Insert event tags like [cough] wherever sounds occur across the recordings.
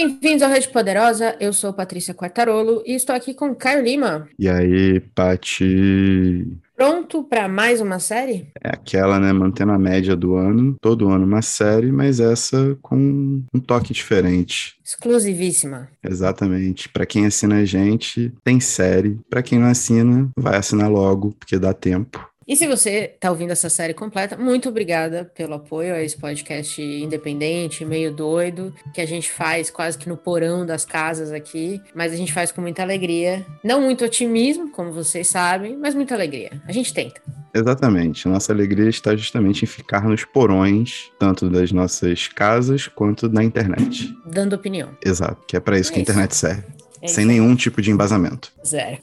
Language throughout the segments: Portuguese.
Bem-vindos ao Rede Poderosa, eu sou Patrícia Quartarolo e estou aqui com Caio Lima. E aí, Pati? Pronto para mais uma série? É aquela, né, mantendo a média do ano, todo ano uma série, mas essa com um toque diferente. Exclusivíssima. Exatamente. Para quem assina a gente, tem série. Para quem não assina, vai assinar logo, porque dá tempo. E se você está ouvindo essa série completa, muito obrigada pelo apoio a esse podcast independente, meio doido, que a gente faz quase que no porão das casas aqui, mas a gente faz com muita alegria. Não muito otimismo, como vocês sabem, mas muita alegria. A gente tenta. Exatamente. Nossa alegria está justamente em ficar nos porões, tanto das nossas casas quanto na internet. Dando opinião. Exato, que é para isso é que a internet serve. É sem nenhum tipo de embasamento. Zero.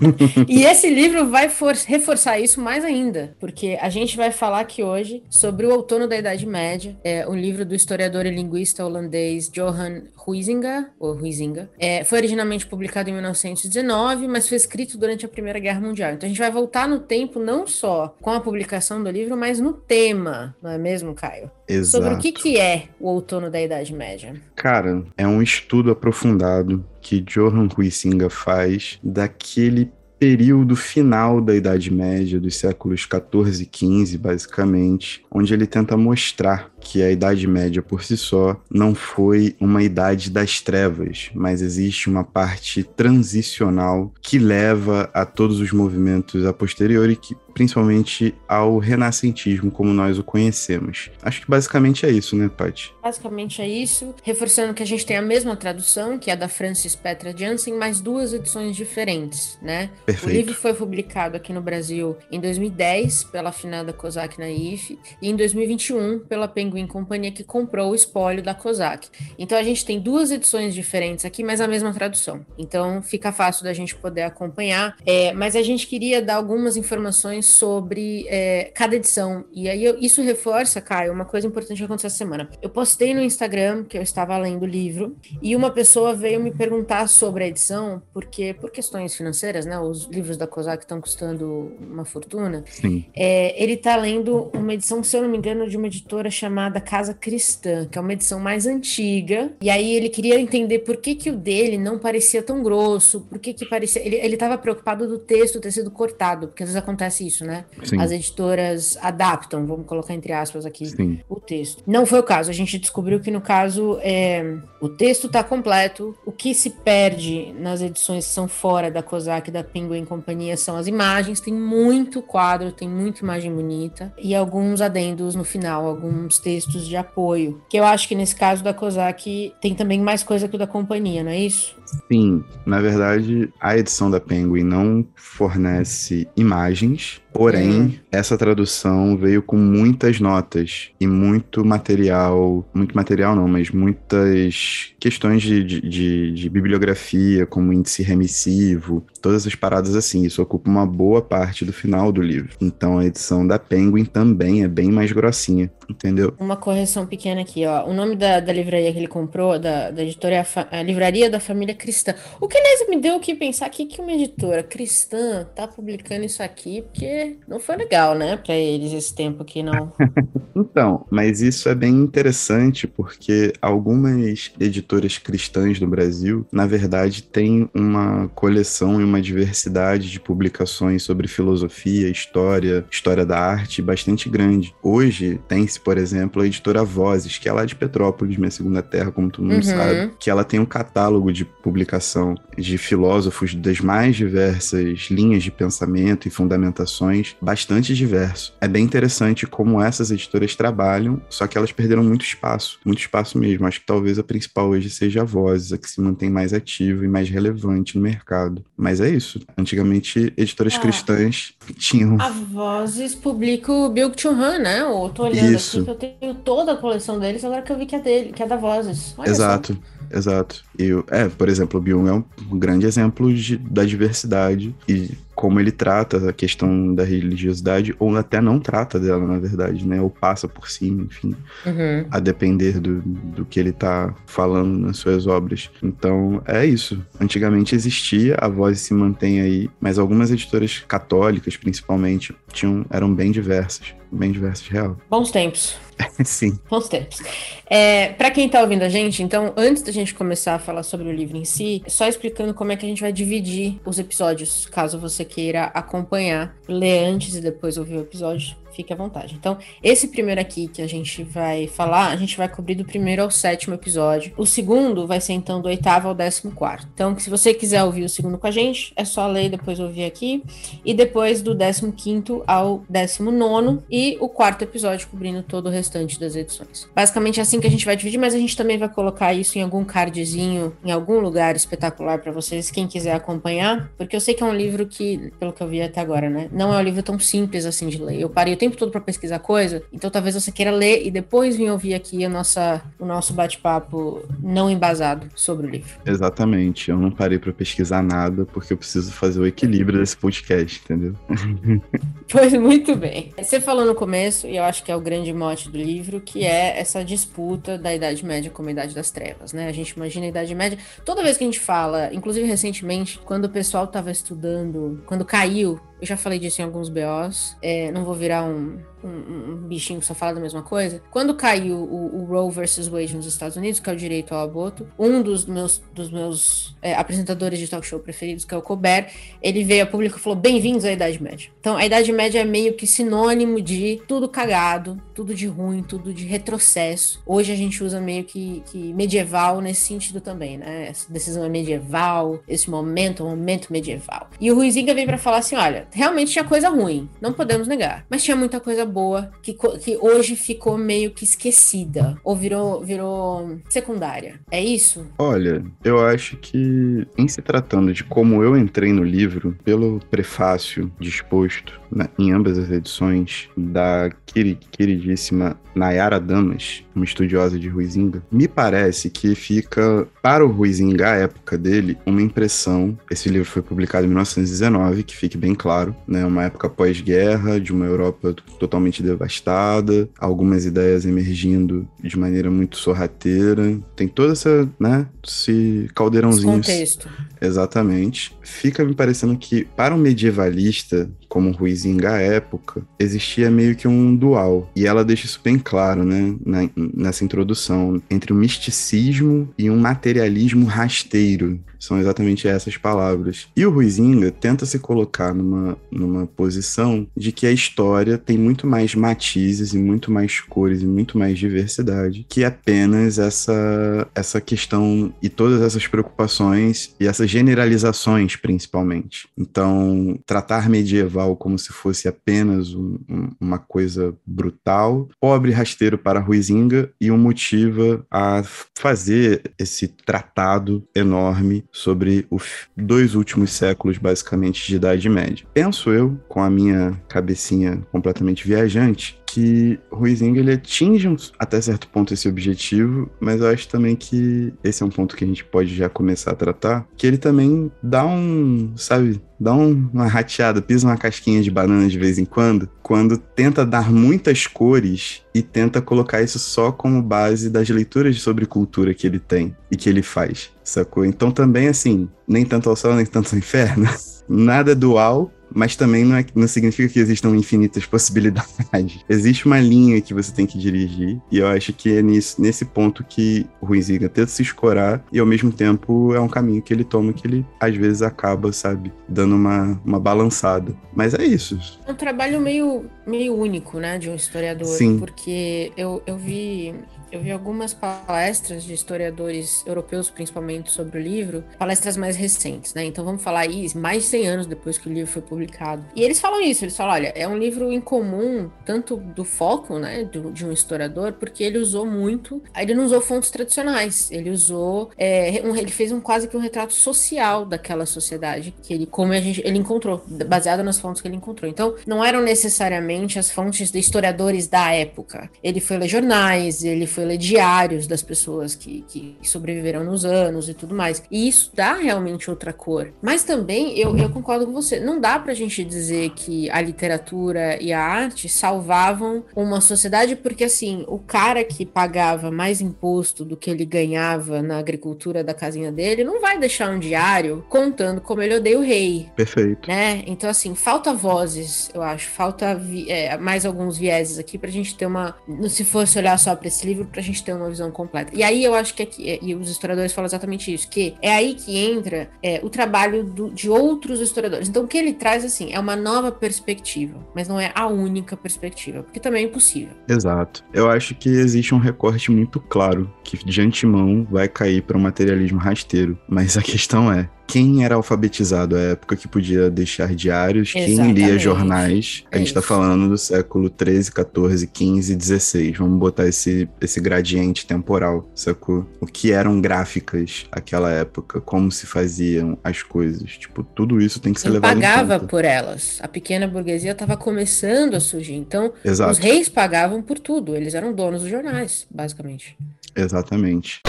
[laughs] e esse livro vai reforçar isso mais ainda, porque a gente vai falar aqui hoje sobre o Outono da Idade Média, é um livro do historiador e linguista holandês Johan Huizinga, ou Huizinga. É, foi originalmente publicado em 1919, mas foi escrito durante a Primeira Guerra Mundial. Então a gente vai voltar no tempo não só com a publicação do livro, mas no tema, não é mesmo, Caio? Exato. Sobre o que, que é o Outono da Idade Média. Cara, é um estudo aprofundado que Johan Huizinga faz daquele período final da Idade Média, dos séculos 14 e 15, basicamente, onde ele tenta mostrar que a Idade Média por si só não foi uma idade das trevas, mas existe uma parte transicional que leva a todos os movimentos a posteriori, que, principalmente ao renascentismo como nós o conhecemos. Acho que basicamente é isso, né, Paty? Basicamente é isso, reforçando que a gente tem a mesma tradução, que é a da Francis Petra Jansen, mas duas edições diferentes, né? Perfeito. O livro foi publicado aqui no Brasil em 2010 pela afinada Kozak Naif e em 2021 pela Penguin Penguin Companhia que comprou o espólio da COSAC. Então a gente tem duas edições diferentes aqui, mas a mesma tradução. Então fica fácil da gente poder acompanhar. É, mas a gente queria dar algumas informações sobre é, cada edição. E aí eu, isso reforça, Caio, uma coisa importante que aconteceu essa semana. Eu postei no Instagram que eu estava lendo o livro e uma pessoa veio me perguntar sobre a edição, porque por questões financeiras, né? Os livros da COSAC estão custando uma fortuna. Sim. É, ele está lendo uma edição, se eu não me engano, de uma editora chamada chamada Casa Cristã, que é uma edição mais antiga. E aí ele queria entender por que, que o dele não parecia tão grosso, por que, que parecia. Ele estava preocupado do texto ter sido cortado, porque às vezes acontece isso, né? Sim. As editoras adaptam, vamos colocar entre aspas aqui, Sim. o texto. Não foi o caso. A gente descobriu que no caso é, o texto está completo. O que se perde nas edições que são fora da COSAC da Penguin Companhia são as imagens. Tem muito quadro, tem muita imagem bonita e alguns adendos no final, alguns textos textos de apoio. Que eu acho que nesse caso da COSAC tem também mais coisa que o da companhia, não é isso? Sim, na verdade, a edição da Penguin não fornece imagens, porém, uhum. essa tradução veio com muitas notas e muito material, muito material não, mas muitas questões de, de, de, de bibliografia, como índice remissivo, todas essas paradas assim. Isso ocupa uma boa parte do final do livro. Então, a edição da Penguin também é bem mais grossinha, entendeu? Uma correção pequena aqui, ó. O nome da, da livraria que ele comprou, da, da editora, é a, a Livraria da Família cristã. O que, aliás, me deu o que pensar aqui que uma editora cristã tá publicando isso aqui, porque não foi legal, né, para eles esse tempo aqui, não. [laughs] então, mas isso é bem interessante, porque algumas editoras cristãs no Brasil, na verdade, têm uma coleção e uma diversidade de publicações sobre filosofia, história, história da arte bastante grande. Hoje, tem-se, por exemplo, a editora Vozes, que é lá de Petrópolis, minha segunda terra, como todo mundo uhum. sabe, que ela tem um catálogo de publicação de filósofos das mais diversas linhas de pensamento e fundamentações, bastante diverso. É bem interessante como essas editoras trabalham, só que elas perderam muito espaço, muito espaço mesmo. Acho que talvez a principal hoje seja a Vozes, a que se mantém mais ativa e mais relevante no mercado. Mas é isso. Antigamente, editoras ah, cristãs tinham. A Vozes publica o Bill Churran, né? Eu tô olhando isso. aqui que eu tenho toda a coleção deles, agora que eu vi que é dele, que é da Vozes. Olha Exato. Só. Exato. E, é, por exemplo, o Byung é um grande exemplo de, da diversidade e como ele trata a questão da religiosidade, ou até não trata dela, na verdade, né? Ou passa por cima, enfim, uhum. a depender do, do que ele tá falando nas suas obras. Então, é isso. Antigamente existia, a voz se mantém aí, mas algumas editoras católicas, principalmente, tinham, eram bem diversas. Bem diversas, real. Bons tempos. [laughs] Sim. Bons tempos. É, para quem tá ouvindo a gente, então, antes da gente começar a falar sobre o livro em si, só explicando como é que a gente vai dividir os episódios, caso você queira acompanhar, ler antes e depois ouvir o episódio fique à vontade. Então, esse primeiro aqui que a gente vai falar, a gente vai cobrir do primeiro ao sétimo episódio. O segundo vai ser então do oitavo ao décimo quarto. Então, se você quiser ouvir o segundo com a gente, é só ler e depois ouvir aqui. E depois do décimo quinto ao décimo nono e o quarto episódio cobrindo todo o restante das edições. Basicamente é assim que a gente vai dividir, mas a gente também vai colocar isso em algum cardzinho, em algum lugar espetacular para vocês, quem quiser acompanhar, porque eu sei que é um livro que, pelo que eu vi até agora, né, não é um livro tão simples assim de ler. Eu parei o tempo todo para pesquisar coisa, então talvez você queira ler e depois vir ouvir aqui a nossa, o nosso bate-papo não embasado sobre o livro. Exatamente. Eu não parei para pesquisar nada porque eu preciso fazer o equilíbrio desse podcast, entendeu? [laughs] pois muito bem. Você falou no começo, e eu acho que é o grande mote do livro, que é essa disputa da Idade Média com a Idade das Trevas, né? A gente imagina a Idade Média. Toda vez que a gente fala, inclusive recentemente, quando o pessoal estava estudando, quando caiu eu já falei disso em alguns BOs. É, não vou virar um, um, um, bichinho que só fala da mesma coisa. Quando caiu o, o, Roe versus Wade nos Estados Unidos, que é o direito ao aborto, um dos meus, dos meus é, apresentadores de talk show preferidos, que é o Colbert, ele veio a público e falou: Bem-vindos à Idade Média. Então, a Idade Média é meio que sinônimo de tudo cagado, tudo de ruim, tudo de retrocesso. Hoje a gente usa meio que, que medieval nesse sentido também, né? Essa decisão é medieval, esse momento é um momento medieval. E o Ruizinga veio para falar assim: olha, realmente tinha coisa ruim, não podemos negar, mas tinha muita coisa boa que, que hoje ficou meio que esquecida ou virou, virou secundária. É isso? Olha, eu acho que em se tratando de como eu entrei no livro, pelo prefácio disposto né, em ambas as edições da queridíssima Nayara Damas, uma estudiosa de Ruizinga, me parece que fica para o Ruizinga, a época dele, uma impressão. Esse livro foi publicado em 1919, que fique bem claro, né? Uma época pós-guerra, de uma Europa totalmente devastada, algumas ideias emergindo de maneira muito sorrateira. Tem toda essa, né? Esse caldeirãozinho. Esse contexto. Exatamente. Fica me parecendo que, para um medievalista, como Ruizinga à época, existia meio que um dual. E ela deixa isso bem claro, né, nessa introdução, entre o misticismo e um materialismo rasteiro. São exatamente essas palavras. E o Ruizinga tenta se colocar numa, numa posição de que a história tem muito mais matizes e muito mais cores e muito mais diversidade que apenas essa, essa questão e todas essas preocupações e essas generalizações, principalmente. Então, tratar medieval como se fosse apenas um, um, uma coisa brutal, pobre rasteiro para Ruizinga e um motiva a fazer esse tratado enorme sobre os dois últimos séculos, basicamente, de Idade Média. Penso eu, com a minha cabecinha completamente viajante, que Ruizinga ele atinge até certo ponto esse objetivo, mas eu acho também que esse é um ponto que a gente pode já começar a tratar, que ele também dá um, sabe, dá um, uma rateada, pisa uma casquinha de banana de vez em quando, quando tenta dar muitas cores e tenta colocar isso só como base das leituras sobre cultura que ele tem e que ele faz, sacou? Então também, assim, nem tanto ao céu, nem tanto ao inferno, [laughs] nada dual, mas também não, é, não significa que existam infinitas possibilidades. [laughs] Existe uma linha que você tem que dirigir, e eu acho que é nisso, nesse ponto que o Ruizinga tenta se escorar, e ao mesmo tempo é um caminho que ele toma que ele às vezes acaba, sabe, dando uma, uma balançada. Mas é isso. É um trabalho meio, meio único, né, de um historiador, Sim. porque eu, eu vi eu vi algumas palestras de historiadores europeus, principalmente, sobre o livro, palestras mais recentes, né? Então vamos falar aí, mais de 100 anos depois que o livro foi publicado. E eles falam isso, eles falam, olha, é um livro incomum, tanto do foco, né, do, de um historiador, porque ele usou muito, ele não usou fontes tradicionais, ele usou, é, um, ele fez um quase que um retrato social daquela sociedade que ele, como a gente, ele encontrou, baseado nas fontes que ele encontrou. Então, não eram necessariamente as fontes de historiadores da época. Ele foi ler jornais, ele foi foi ler diários das pessoas que, que sobreviveram nos anos e tudo mais. E isso dá realmente outra cor. Mas também eu, eu concordo com você, não dá pra gente dizer que a literatura e a arte salvavam uma sociedade, porque assim, o cara que pagava mais imposto do que ele ganhava na agricultura da casinha dele não vai deixar um diário contando como ele odeia o rei. Perfeito. Né? Então, assim, falta vozes, eu acho, falta é, mais alguns vieses aqui pra gente ter uma. Se fosse olhar só pra esse livro, pra gente ter uma visão completa. E aí eu acho que aqui, e os historiadores falam exatamente isso, que é aí que entra é, o trabalho do, de outros historiadores. Então, o que ele traz, assim, é uma nova perspectiva, mas não é a única perspectiva, porque também é impossível. Exato. Eu acho que existe um recorte muito claro que de antemão vai cair para um materialismo rasteiro, mas a questão é quem era alfabetizado à época que podia deixar diários, Exatamente. quem lia jornais. A gente está falando do século 13, 14, 15, 16. Vamos botar esse, esse gradiente temporal, sacou? O que eram gráficas naquela época, como se faziam as coisas. Tipo, tudo isso tem que ser Quem levado pagava em conta. por elas. A pequena burguesia estava começando a surgir. Então, Exato. os reis pagavam por tudo. Eles eram donos dos jornais, basicamente. Exatamente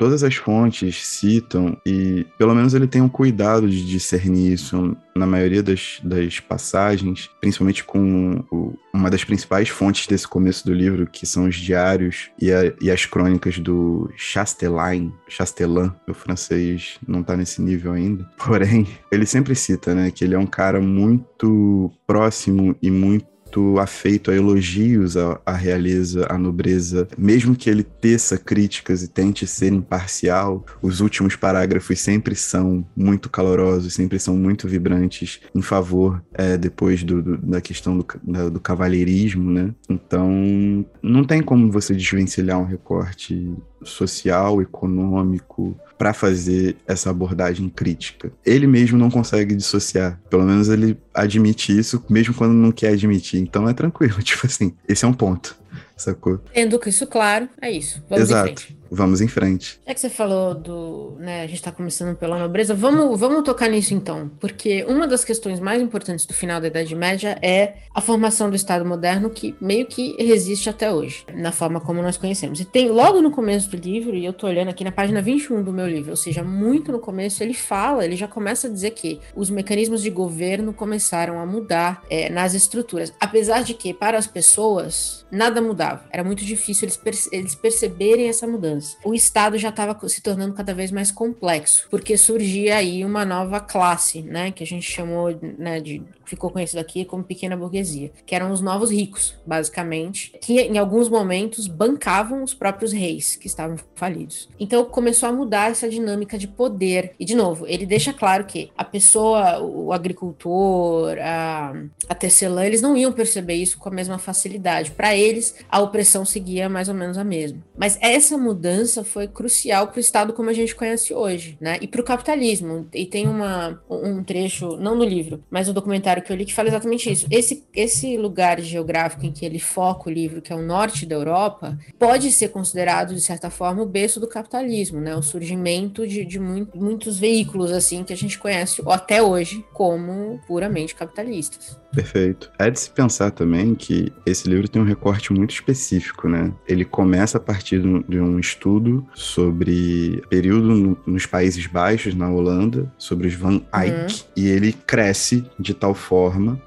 todas as fontes citam, e pelo menos ele tem um cuidado de discernir isso na maioria das, das passagens, principalmente com o, uma das principais fontes desse começo do livro, que são os diários e, a, e as crônicas do Chastelain, Chastelin, o francês não tá nesse nível ainda. [laughs] Porém, ele sempre cita, né, que ele é um cara muito próximo e muito muito afeito a elogios à, à realeza, à nobreza, mesmo que ele teça críticas e tente ser imparcial, os últimos parágrafos sempre são muito calorosos, sempre são muito vibrantes em favor é, depois do, do, da questão do, da, do cavalheirismo, né? Então, não tem como você desvencilhar um recorte social, econômico, para fazer essa abordagem crítica. Ele mesmo não consegue dissociar. Pelo menos ele admite isso, mesmo quando não quer admitir. Então é tranquilo, [laughs] tipo assim, esse é um ponto, sacou? Tendo isso claro, é isso. Vamos Exato vamos em frente. É que você falou do, né, a gente está começando pela nobreza, vamos, vamos tocar nisso então, porque uma das questões mais importantes do final da Idade Média é a formação do Estado moderno que meio que resiste até hoje, na forma como nós conhecemos. E tem logo no começo do livro, e eu tô olhando aqui na página 21 do meu livro, ou seja, muito no começo, ele fala, ele já começa a dizer que os mecanismos de governo começaram a mudar é, nas estruturas, apesar de que para as pessoas nada mudava, era muito difícil eles, eles perceberem essa mudança o Estado já estava se tornando cada vez mais complexo, porque surgia aí uma nova classe, né, que a gente chamou, né, de ficou conhecido aqui como pequena burguesia, que eram os novos ricos, basicamente, que em alguns momentos bancavam os próprios reis que estavam falidos. Então começou a mudar essa dinâmica de poder. E de novo, ele deixa claro que a pessoa, o agricultor, a, a tecelã, eles não iam perceber isso com a mesma facilidade. Para eles, a opressão seguia mais ou menos a mesma. Mas essa mudança foi crucial para o Estado como a gente conhece hoje, né? E para o capitalismo. E tem uma, um trecho, não no livro, mas no documentário que eu li que fala exatamente isso. Esse, esse lugar geográfico em que ele foca o livro, que é o norte da Europa, pode ser considerado, de certa forma, o berço do capitalismo, né? O surgimento de, de muito, muitos veículos, assim, que a gente conhece até hoje como puramente capitalistas. Perfeito. É de se pensar também que esse livro tem um recorte muito específico, né? Ele começa a partir de um estudo sobre período no, nos Países Baixos, na Holanda, sobre os Van Eyck, uhum. e ele cresce de tal forma,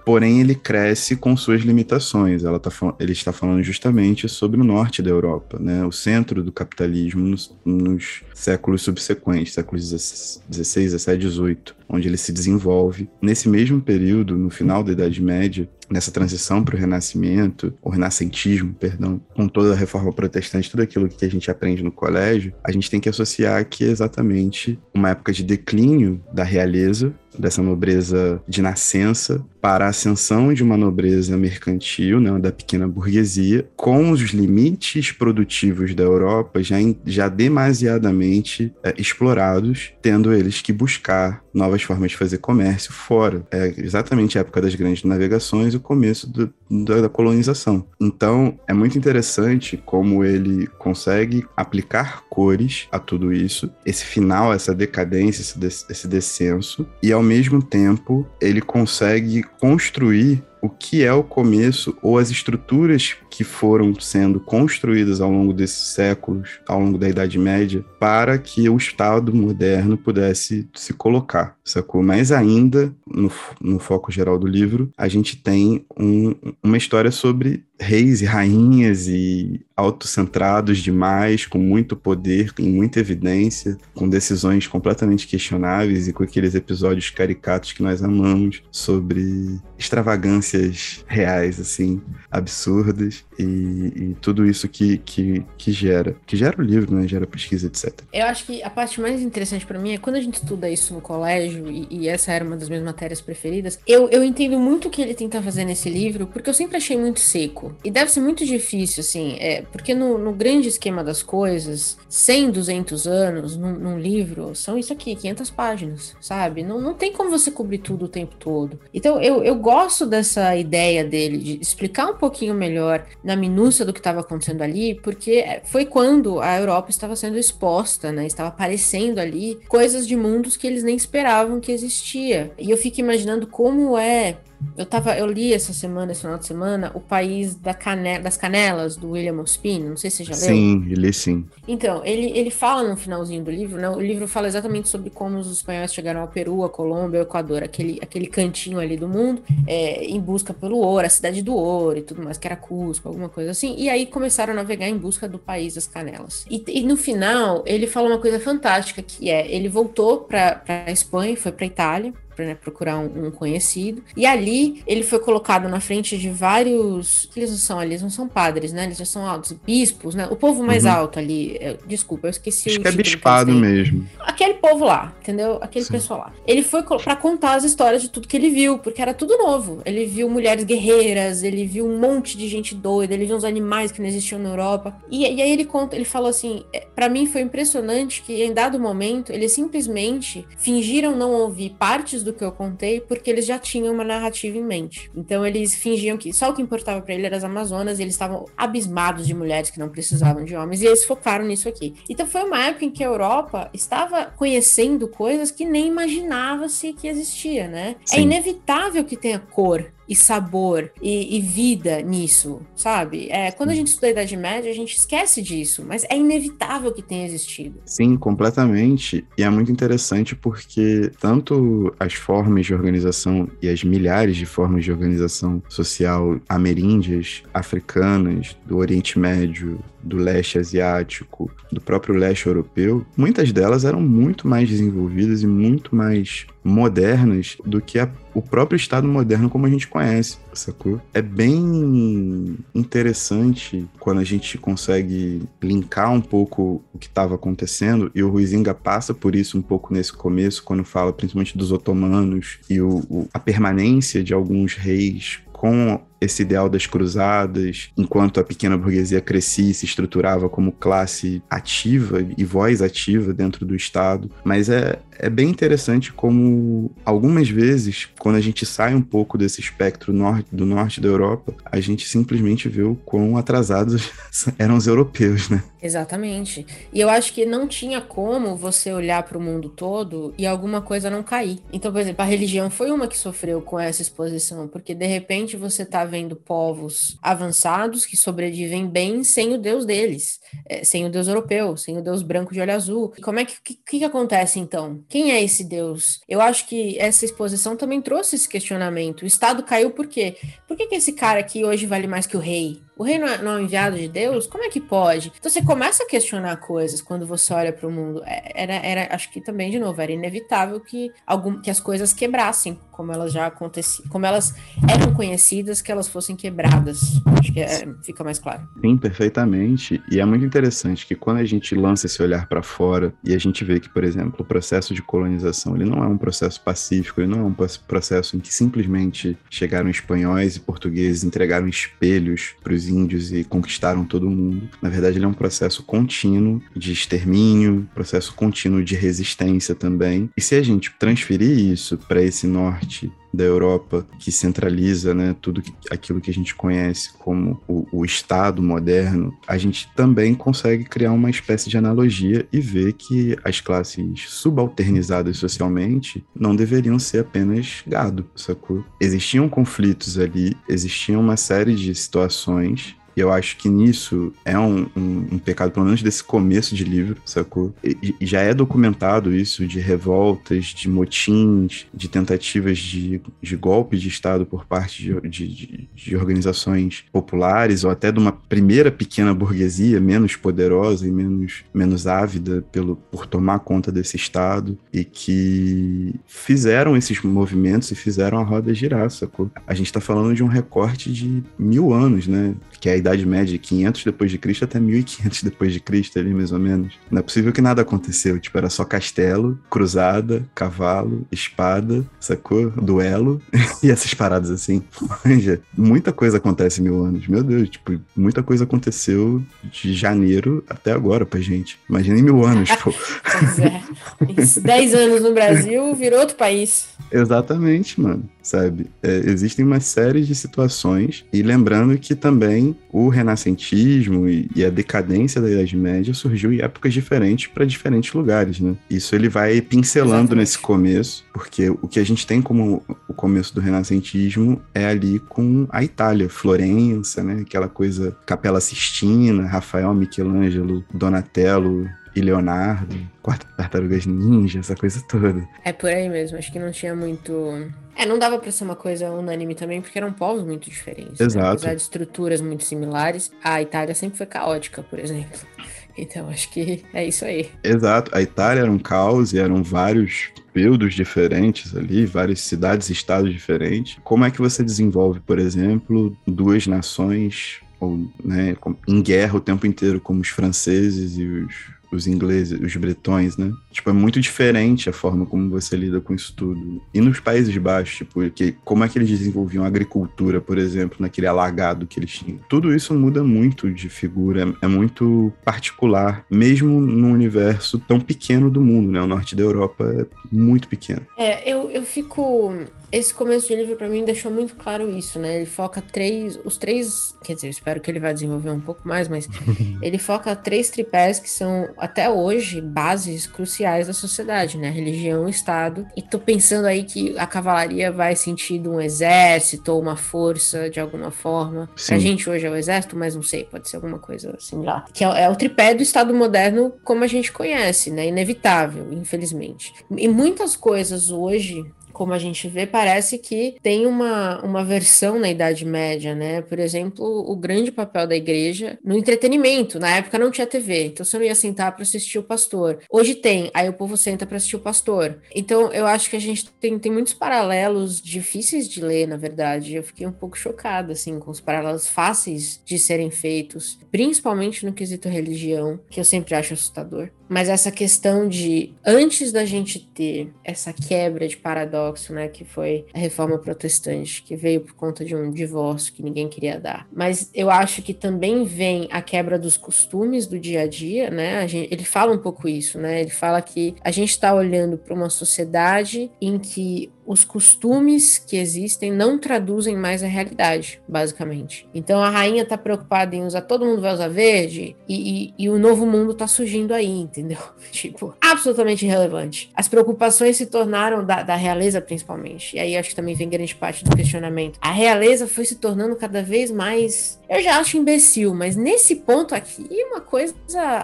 porém ele cresce com suas limitações. Ela tá, ele está falando justamente sobre o norte da Europa, né? O centro do capitalismo nos, nos séculos subsequentes, séculos 16, 17, 18 onde ele se desenvolve. Nesse mesmo período, no final da Idade Média, nessa transição para o Renascimento, o Renascentismo, perdão, com toda a reforma protestante, tudo aquilo que a gente aprende no colégio, a gente tem que associar que é exatamente uma época de declínio da realeza, dessa nobreza de nascença, para a ascensão de uma nobreza mercantil, né, da pequena burguesia, com os limites produtivos da Europa já, já demasiadamente é, explorados, tendo eles que buscar novas formas de fazer comércio fora. É exatamente a época das grandes navegações e o começo do, da, da colonização. Então, é muito interessante como ele consegue aplicar cores a tudo isso, esse final, essa decadência, esse, esse descenso, e ao mesmo tempo ele consegue construir o que é o começo ou as estruturas que foram sendo construídas ao longo desses séculos, ao longo da Idade Média, para que o Estado moderno pudesse se colocar, sacou? Mas ainda, no, no foco geral do livro, a gente tem um, uma história sobre reis e rainhas e autocentrados demais, com muito poder, em muita evidência, com decisões completamente questionáveis e com aqueles episódios caricatos que nós amamos sobre extravagâncias reais, assim, absurdas e, e, tudo isso que, que, que gera, que gera o livro, né? Gera pesquisa, etc. Eu acho que a parte mais interessante para mim é quando a gente estuda isso no colégio, e, e, essa era uma das minhas matérias preferidas, eu, eu entendo muito o que ele tenta fazer nesse livro, porque eu sempre achei muito seco. E deve ser muito difícil, assim, é, porque no, no grande esquema das coisas, 100, 200 anos num, num, livro são isso aqui, 500 páginas, sabe? Não, não tem como você cobrir tudo o tempo todo. Então eu, eu gosto dessa ideia dele de explicar um pouquinho melhor na minúcia do que estava acontecendo ali, porque foi quando a Europa estava sendo exposta, né? Estava aparecendo ali coisas de mundos que eles nem esperavam que existia. E eu fico imaginando como é eu tava, eu li essa semana, esse final de semana, O País da Cane das Canelas, do William Ospin, não sei se você já leu. Sim, li sim. Então, ele, ele fala no finalzinho do livro, né? O livro fala exatamente sobre como os espanhóis chegaram ao Peru, a Colômbia, ao Equador, aquele, aquele cantinho ali do mundo, é, em busca pelo ouro, a cidade do ouro e tudo mais, que era Cusco, alguma coisa assim. E aí começaram a navegar em busca do País das Canelas. E, e no final, ele fala uma coisa fantástica, que é, ele voltou para a Espanha, foi para Itália, né, procurar um, um, conhecido. E ali ele foi colocado na frente de vários. Eles não são ali, eles não são padres, né? Eles já são altos, bispos, né? O povo mais uhum. alto ali. Eu, desculpa, eu esqueci Acho o que é bispado que mesmo. Aquele povo lá, entendeu? Aquele Sim. pessoal lá. Ele foi para contar as histórias de tudo que ele viu, porque era tudo novo. Ele viu mulheres guerreiras, ele viu um monte de gente doida, ele viu uns animais que não existiam na Europa. E, e aí ele conta, ele falou assim: é, para mim foi impressionante que em dado momento eles simplesmente fingiram não ouvir partes do que eu contei, porque eles já tinham uma narrativa em mente. Então eles fingiam que só o que importava para ele era as Amazonas, e eles estavam abismados de mulheres que não precisavam de homens, e eles focaram nisso aqui. Então foi uma época em que a Europa estava conhecendo coisas que nem imaginava-se que existia, né? É Sim. É inevitável que tenha cor e sabor e, e, vida nisso, sabe? É, quando a gente estuda a Idade Média, a gente esquece disso, mas é inevitável que tenha existido. Sim, completamente. E é muito interessante porque tanto as formas de organização e as milhares de formas de organização social ameríndias, africanas, do Oriente Médio, do leste asiático, do próprio leste europeu, muitas delas eram muito mais desenvolvidas e muito mais modernas do que a, o próprio Estado moderno como a gente conhece, sacou? É bem interessante quando a gente consegue linkar um pouco o que estava acontecendo, e o Ruizinga passa por isso um pouco nesse começo, quando fala principalmente dos otomanos e o, o, a permanência de alguns reis com esse ideal das cruzadas, enquanto a pequena burguesia crescia e se estruturava como classe ativa e voz ativa dentro do Estado. Mas é, é bem interessante como algumas vezes, quando a gente sai um pouco desse espectro norte, do norte da Europa, a gente simplesmente vê o quão atrasados [laughs] eram os europeus, né? Exatamente. E eu acho que não tinha como você olhar para o mundo todo e alguma coisa não cair. Então, por exemplo, a religião foi uma que sofreu com essa exposição, porque de repente você tá vendo povos avançados que sobrevivem bem sem o Deus deles, é, sem o Deus europeu, sem o Deus branco de olho azul. E como é que, que, que acontece então? Quem é esse Deus? Eu acho que essa exposição também trouxe esse questionamento. O Estado caiu por quê? Por que, que esse cara aqui hoje vale mais que o rei? O rei não é, não é enviado de Deus? Como é que pode? Então você começa a questionar coisas quando você olha para o mundo. É, era, era, acho que também, de novo, era inevitável que, algum, que as coisas quebrassem, como elas já aconteciam, como elas eram conhecidas, que elas fossem quebradas. Acho que é, fica mais claro. Sim, perfeitamente. E é muito interessante que quando a gente lança esse olhar para fora e a gente vê que, por exemplo, o processo de colonização ele não é um processo pacífico, ele não é um processo em que simplesmente chegaram espanhóis e portugueses entregaram espelhos para os índios e conquistaram todo mundo. Na verdade, ele é um processo contínuo de extermínio, processo contínuo de resistência também. E se a gente transferir isso para esse norte da Europa que centraliza né, tudo aquilo que a gente conhece como o, o Estado moderno, a gente também consegue criar uma espécie de analogia e ver que as classes subalternizadas socialmente não deveriam ser apenas gado, sacou? Existiam conflitos ali, existia uma série de situações e eu acho que nisso é um, um, um, pecado, pelo menos desse começo de livro, sacou? E, e, já é documentado isso de revoltas, de motins, de tentativas de, de golpe de Estado por parte de, de, de, organizações populares, ou até de uma primeira pequena burguesia menos poderosa e menos, menos ávida pelo, por tomar conta desse Estado, e que fizeram esses movimentos e fizeram a roda girar, sacou? A gente tá falando de um recorte de mil anos, né? Que é a Idade Média, 500 depois de Cristo até 1500 depois de Cristo, ali mais ou menos. Não é possível que nada aconteceu, tipo, era só castelo, cruzada, cavalo, espada, sacou? Duelo [laughs] e essas paradas assim. Manja, muita coisa acontece em mil anos, meu Deus, tipo, muita coisa aconteceu de janeiro até agora pra gente. Imagina em mil anos, pô. [laughs] pois é. Dez anos no Brasil, virou outro país. Exatamente, mano sabe? É, existem uma série de situações, e lembrando que também o renascentismo e, e a decadência da Idade Média surgiu em épocas diferentes para diferentes lugares, né? Isso ele vai pincelando Exatamente. nesse começo, porque o que a gente tem como o começo do renascentismo é ali com a Itália, Florença, né? Aquela coisa Capela Sistina, Rafael, Michelangelo, Donatello, e Leonardo, Quarto Tartarugas Ninja, essa coisa toda. É por aí mesmo, acho que não tinha muito. É, não dava pra ser uma coisa unânime também, porque eram povos muito diferentes. Né? Exato. Né? Apesar de estruturas muito similares, a Itália sempre foi caótica, por exemplo. [laughs] Então, acho que é isso aí. Exato. A Itália era um caos e eram vários feudos diferentes ali, várias cidades e estados diferentes. Como é que você desenvolve, por exemplo, duas nações ou, né, em guerra o tempo inteiro, como os franceses e os os ingleses, os bretões, né? Tipo, é muito diferente a forma como você lida com isso tudo. E nos Países Baixos, tipo, que, como é que eles desenvolviam agricultura, por exemplo, naquele alagado que eles tinham. Tudo isso muda muito de figura, é muito particular, mesmo num universo tão pequeno do mundo, né? O norte da Europa é muito pequeno. É, eu, eu fico esse começo de livro para mim deixou muito claro isso, né? Ele foca três, os três, quer dizer, espero que ele vá desenvolver um pouco mais, mas [laughs] ele foca três tripés que são até hoje bases cruciais da sociedade, né? Religião, Estado. E tô pensando aí que a cavalaria vai sentido um exército ou uma força de alguma forma. Sim. A gente hoje é o exército, mas não sei, pode ser alguma coisa similar. Que é, é o tripé do Estado moderno como a gente conhece, né? Inevitável, infelizmente. E muitas coisas hoje como a gente vê, parece que tem uma, uma versão na Idade Média, né? Por exemplo, o grande papel da igreja no entretenimento. Na época não tinha TV, então você não ia sentar para assistir o pastor. Hoje tem, aí o povo senta para assistir o pastor. Então eu acho que a gente tem, tem muitos paralelos difíceis de ler, na verdade. Eu fiquei um pouco chocada, assim, com os paralelos fáceis de serem feitos, principalmente no quesito religião, que eu sempre acho assustador. Mas essa questão de, antes da gente ter essa quebra de paradoxo, né, que foi a reforma protestante, que veio por conta de um divórcio que ninguém queria dar. Mas eu acho que também vem a quebra dos costumes do dia a dia, né? A gente, ele fala um pouco isso, né? Ele fala que a gente está olhando para uma sociedade em que os costumes que existem não traduzem mais a realidade, basicamente. Então a rainha tá preocupada em usar, todo mundo vai usar verde, e, e, e o novo mundo tá surgindo aí, entendeu? [laughs] Tipo, absolutamente irrelevante. As preocupações se tornaram da, da realeza, principalmente. E aí acho que também vem grande parte do questionamento. A realeza foi se tornando cada vez mais. Eu já acho imbecil, mas nesse ponto aqui, uma coisa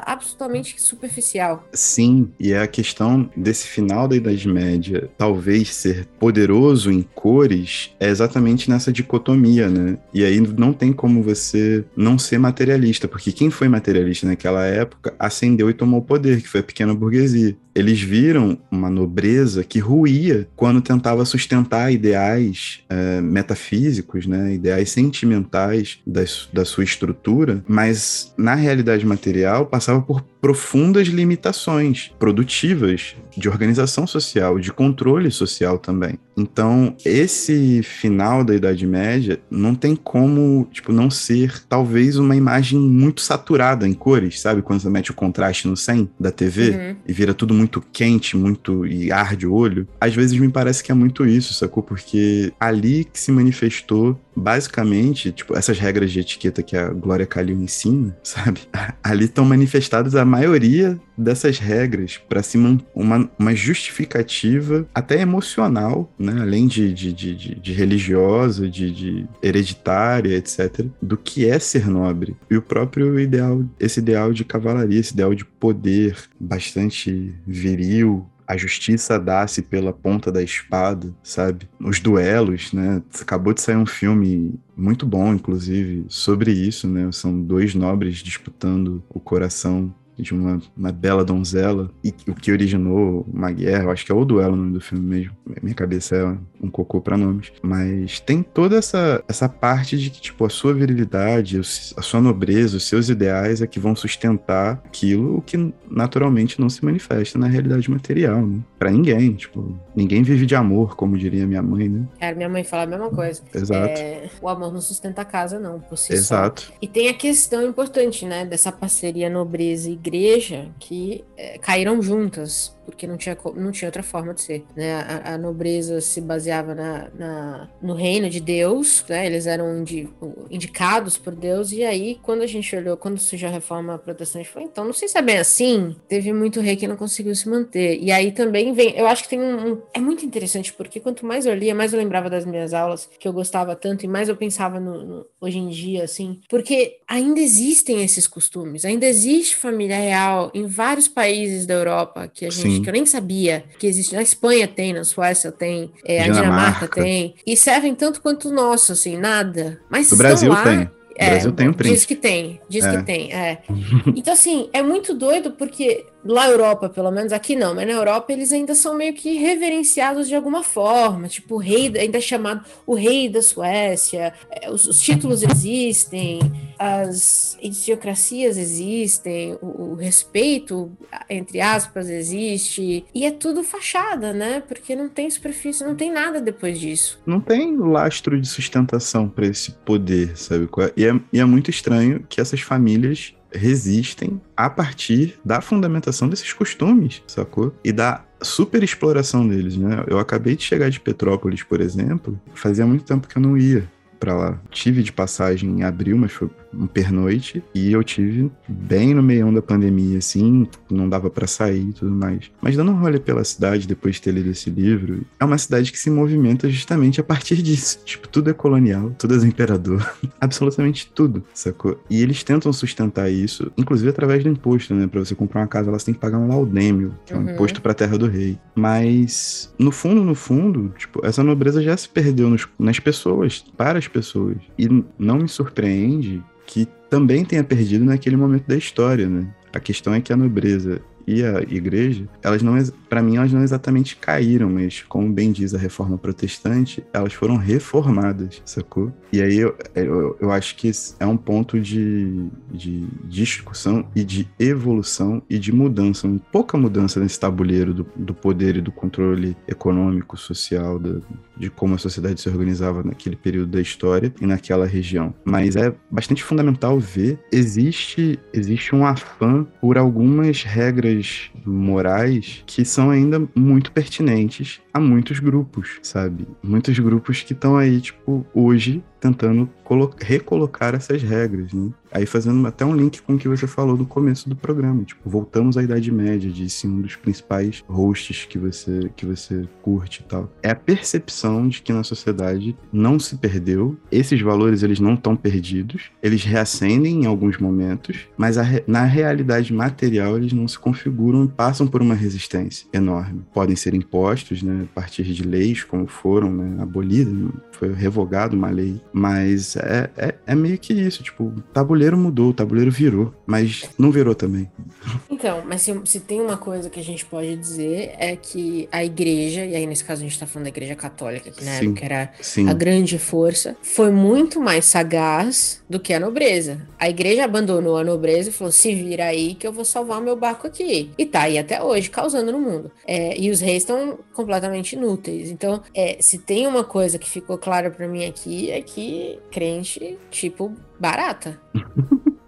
absolutamente superficial. Sim, e é a questão desse final da Idade Média talvez ser poderoso em cores é exatamente nessa dicotomia, né? E aí não tem como você não ser materialista, porque quem foi materialista naquela época ascendeu e tomou o poder, que foi a pequena burguesia. Eles viram uma nobreza que ruía quando tentava sustentar ideais é, metafísicos, né? Ideais sentimentais das, da sua estrutura, mas na realidade material passava por profundas limitações produtivas de organização social, de controle social também. Então, esse final da Idade Média não tem como, tipo, não ser talvez uma imagem muito saturada em cores, sabe? Quando você mete o contraste no 100 da TV uhum. e vira tudo muito muito quente, muito e arde o olho, às vezes me parece que é muito isso, sacou? Porque ali que se manifestou basicamente, tipo, essas regras de etiqueta que a Glória Calil ensina, [laughs] sabe? Ali estão manifestadas a maioria dessas regras para se uma, uma justificativa até emocional, né? Além de, de, de, de religiosa, de, de hereditária, etc., do que é ser nobre. E o próprio ideal, esse ideal de cavalaria, esse ideal de poder bastante viril, a justiça dá-se pela ponta da espada, sabe? Os duelos, né? Acabou de sair um filme muito bom, inclusive, sobre isso, né? São dois nobres disputando o coração de uma, uma bela donzela, e o que originou uma guerra, eu acho que é o duelo o nome do filme mesmo. Minha cabeça é um cocô para nomes. Mas tem toda essa, essa parte de que, tipo, a sua virilidade, a sua nobreza, os seus ideais é que vão sustentar aquilo que naturalmente não se manifesta na realidade material, né? Pra ninguém, tipo, ninguém vive de amor, como diria minha mãe, né? Cara, minha mãe fala a mesma coisa. Exato. É, o amor não sustenta a casa, não, por si Exato. Só. E tem a questão importante, né, dessa parceria nobreza e igreja que é, caíram juntas porque não tinha, não tinha outra forma de ser. Né? A, a nobreza se baseava na, na, no reino de Deus, né? eles eram indi, indicados por Deus, e aí, quando a gente olhou, quando surgiu a reforma protestante, foi então, não sei se é bem assim, teve muito rei que não conseguiu se manter. E aí também vem, eu acho que tem um. um é muito interessante, porque quanto mais eu lia, mais eu lembrava das minhas aulas, que eu gostava tanto, e mais eu pensava no, no hoje em dia, assim, porque ainda existem esses costumes, ainda existe família real em vários países da Europa que a gente que eu nem sabia que existe. Na Espanha tem, na Suécia tem, é, a Dinamarca tem. E servem tanto quanto o nosso, assim, nada. Mas o Brasil lá, tem. O é, Brasil tem um príncipe. Diz que tem, diz é. que tem, é. [laughs] Então, assim, é muito doido porque lá na Europa, pelo menos, aqui não, mas na Europa eles ainda são meio que reverenciados de alguma forma. Tipo, o rei ainda é chamado o rei da Suécia, é, os, os títulos existem, as idiocracias existem, o, o, respeito, entre aspas, existe. E é tudo fachada, né? Porque não tem superfície, não tem nada depois disso. Não tem lastro de sustentação para esse poder, sabe? É? E é, e é muito estranho que essas famílias resistem a partir da fundamentação desses costumes, sacou? E da super exploração deles, né? Eu acabei de chegar de Petrópolis, por exemplo, fazia muito tempo que eu não ia para lá. Tive de passagem em abril, mas foi um pernoite, e eu tive bem no meio da pandemia, assim, não dava para sair e tudo mais. Mas dando um rolê pela cidade depois de ter lido esse livro, é uma cidade que se movimenta justamente a partir disso. Tipo, tudo é colonial, tudo é imperador, [laughs] absolutamente tudo, sacou? E eles tentam sustentar isso, inclusive através do imposto, né? Pra você comprar uma casa, elas têm que pagar um laudêmio, que é um uhum. imposto pra terra do rei. Mas, no fundo, no fundo, tipo, essa nobreza já se perdeu nos, nas pessoas, para as pessoas. E não me surpreende que também tenha perdido naquele momento da história, né? A questão é que a nobreza e a igreja, elas não, para mim, elas não exatamente caíram, mas como bem diz a reforma protestante, elas foram reformadas, sacou? E aí eu, eu, eu acho que é um ponto de, de discussão e de evolução e de mudança, pouca mudança nesse tabuleiro do, do poder e do controle econômico, social, da, de como a sociedade se organizava naquele período da história e naquela região. Mas é bastante fundamental ver existe existe um afã por algumas regras morais que são ainda muito pertinentes a muitos grupos, sabe? Muitos grupos que estão aí, tipo, hoje tentando recolocar essas regras, né? Aí fazendo até um link com o que você falou no começo do programa, tipo, voltamos à Idade Média, disse um dos principais hosts que você que você curte e tal. É a percepção de que na sociedade não se perdeu, esses valores eles não estão perdidos, eles reacendem em alguns momentos, mas na realidade material eles não se configuram e passam por uma resistência enorme. Podem ser impostos, né, a partir de leis como foram né, abolidas, foi revogado uma lei mas é, é, é, meio que isso, tipo, o tabuleiro mudou, o tabuleiro virou, mas não virou também. Então, mas se, se tem uma coisa que a gente pode dizer é que a igreja, e aí nesse caso a gente tá falando da igreja católica, que na sim, época era sim. a grande força, foi muito mais sagaz do que a nobreza. A igreja abandonou a nobreza e falou: se vira aí que eu vou salvar o meu barco aqui. E tá aí até hoje, causando no mundo. É, e os reis estão completamente inúteis. Então, é, se tem uma coisa que ficou clara para mim aqui, é que crente, tipo, barata.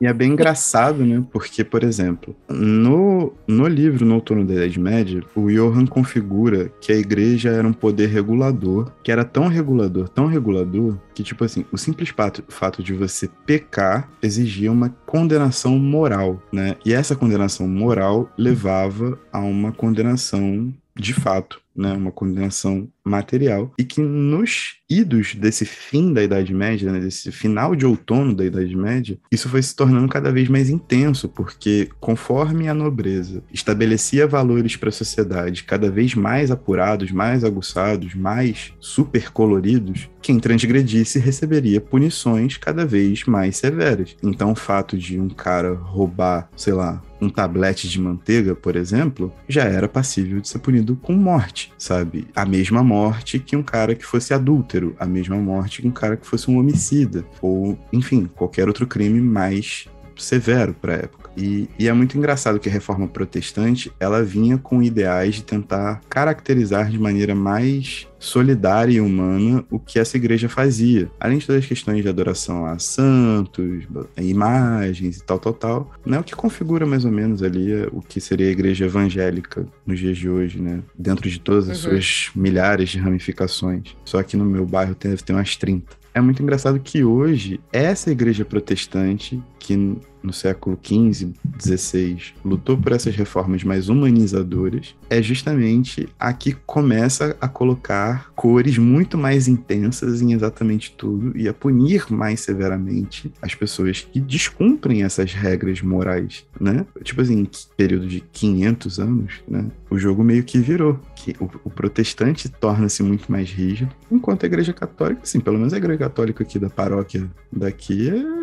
E é bem engraçado, né? Porque, por exemplo, no, no livro No Outono da Idade Média, o Johann configura que a igreja era um poder regulador, que era tão regulador, tão regulador, que, tipo assim, o simples fato, fato de você pecar exigia uma condenação moral, né? E essa condenação moral levava a uma condenação de fato, né, uma condenação material, e que nos idos desse fim da Idade Média, né, desse final de outono da Idade Média, isso foi se tornando cada vez mais intenso, porque conforme a nobreza estabelecia valores para a sociedade cada vez mais apurados, mais aguçados, mais super coloridos, quem transgredisse receberia punições cada vez mais severas. Então, o fato de um cara roubar, sei lá, um tablete de manteiga, por exemplo, já era passível de ser punido com morte, sabe? A mesma morte que um cara que fosse adúltero, a mesma morte que um cara que fosse um homicida, ou, enfim, qualquer outro crime mais severo para a época. E, e, é muito engraçado que a reforma protestante ela vinha com ideais de tentar caracterizar de maneira mais solidária e humana o que essa igreja fazia. Além de todas as questões de adoração a santos, imagens e tal, tal, tal, né? O que configura mais ou menos ali o que seria a igreja evangélica nos dias de hoje, né? Dentro de todas as uhum. suas milhares de ramificações. Só que no meu bairro deve ter umas 30. É muito engraçado que hoje essa igreja protestante, que no século XV, XVI, lutou por essas reformas mais humanizadoras, é justamente a que começa a colocar cores muito mais intensas em exatamente tudo e a punir mais severamente as pessoas que descumprem essas regras morais, né? Tipo assim, período de 500 anos, né? O jogo meio que virou, que o, o protestante torna-se muito mais rígido, enquanto a igreja católica, assim, pelo menos a igreja católica aqui da paróquia daqui é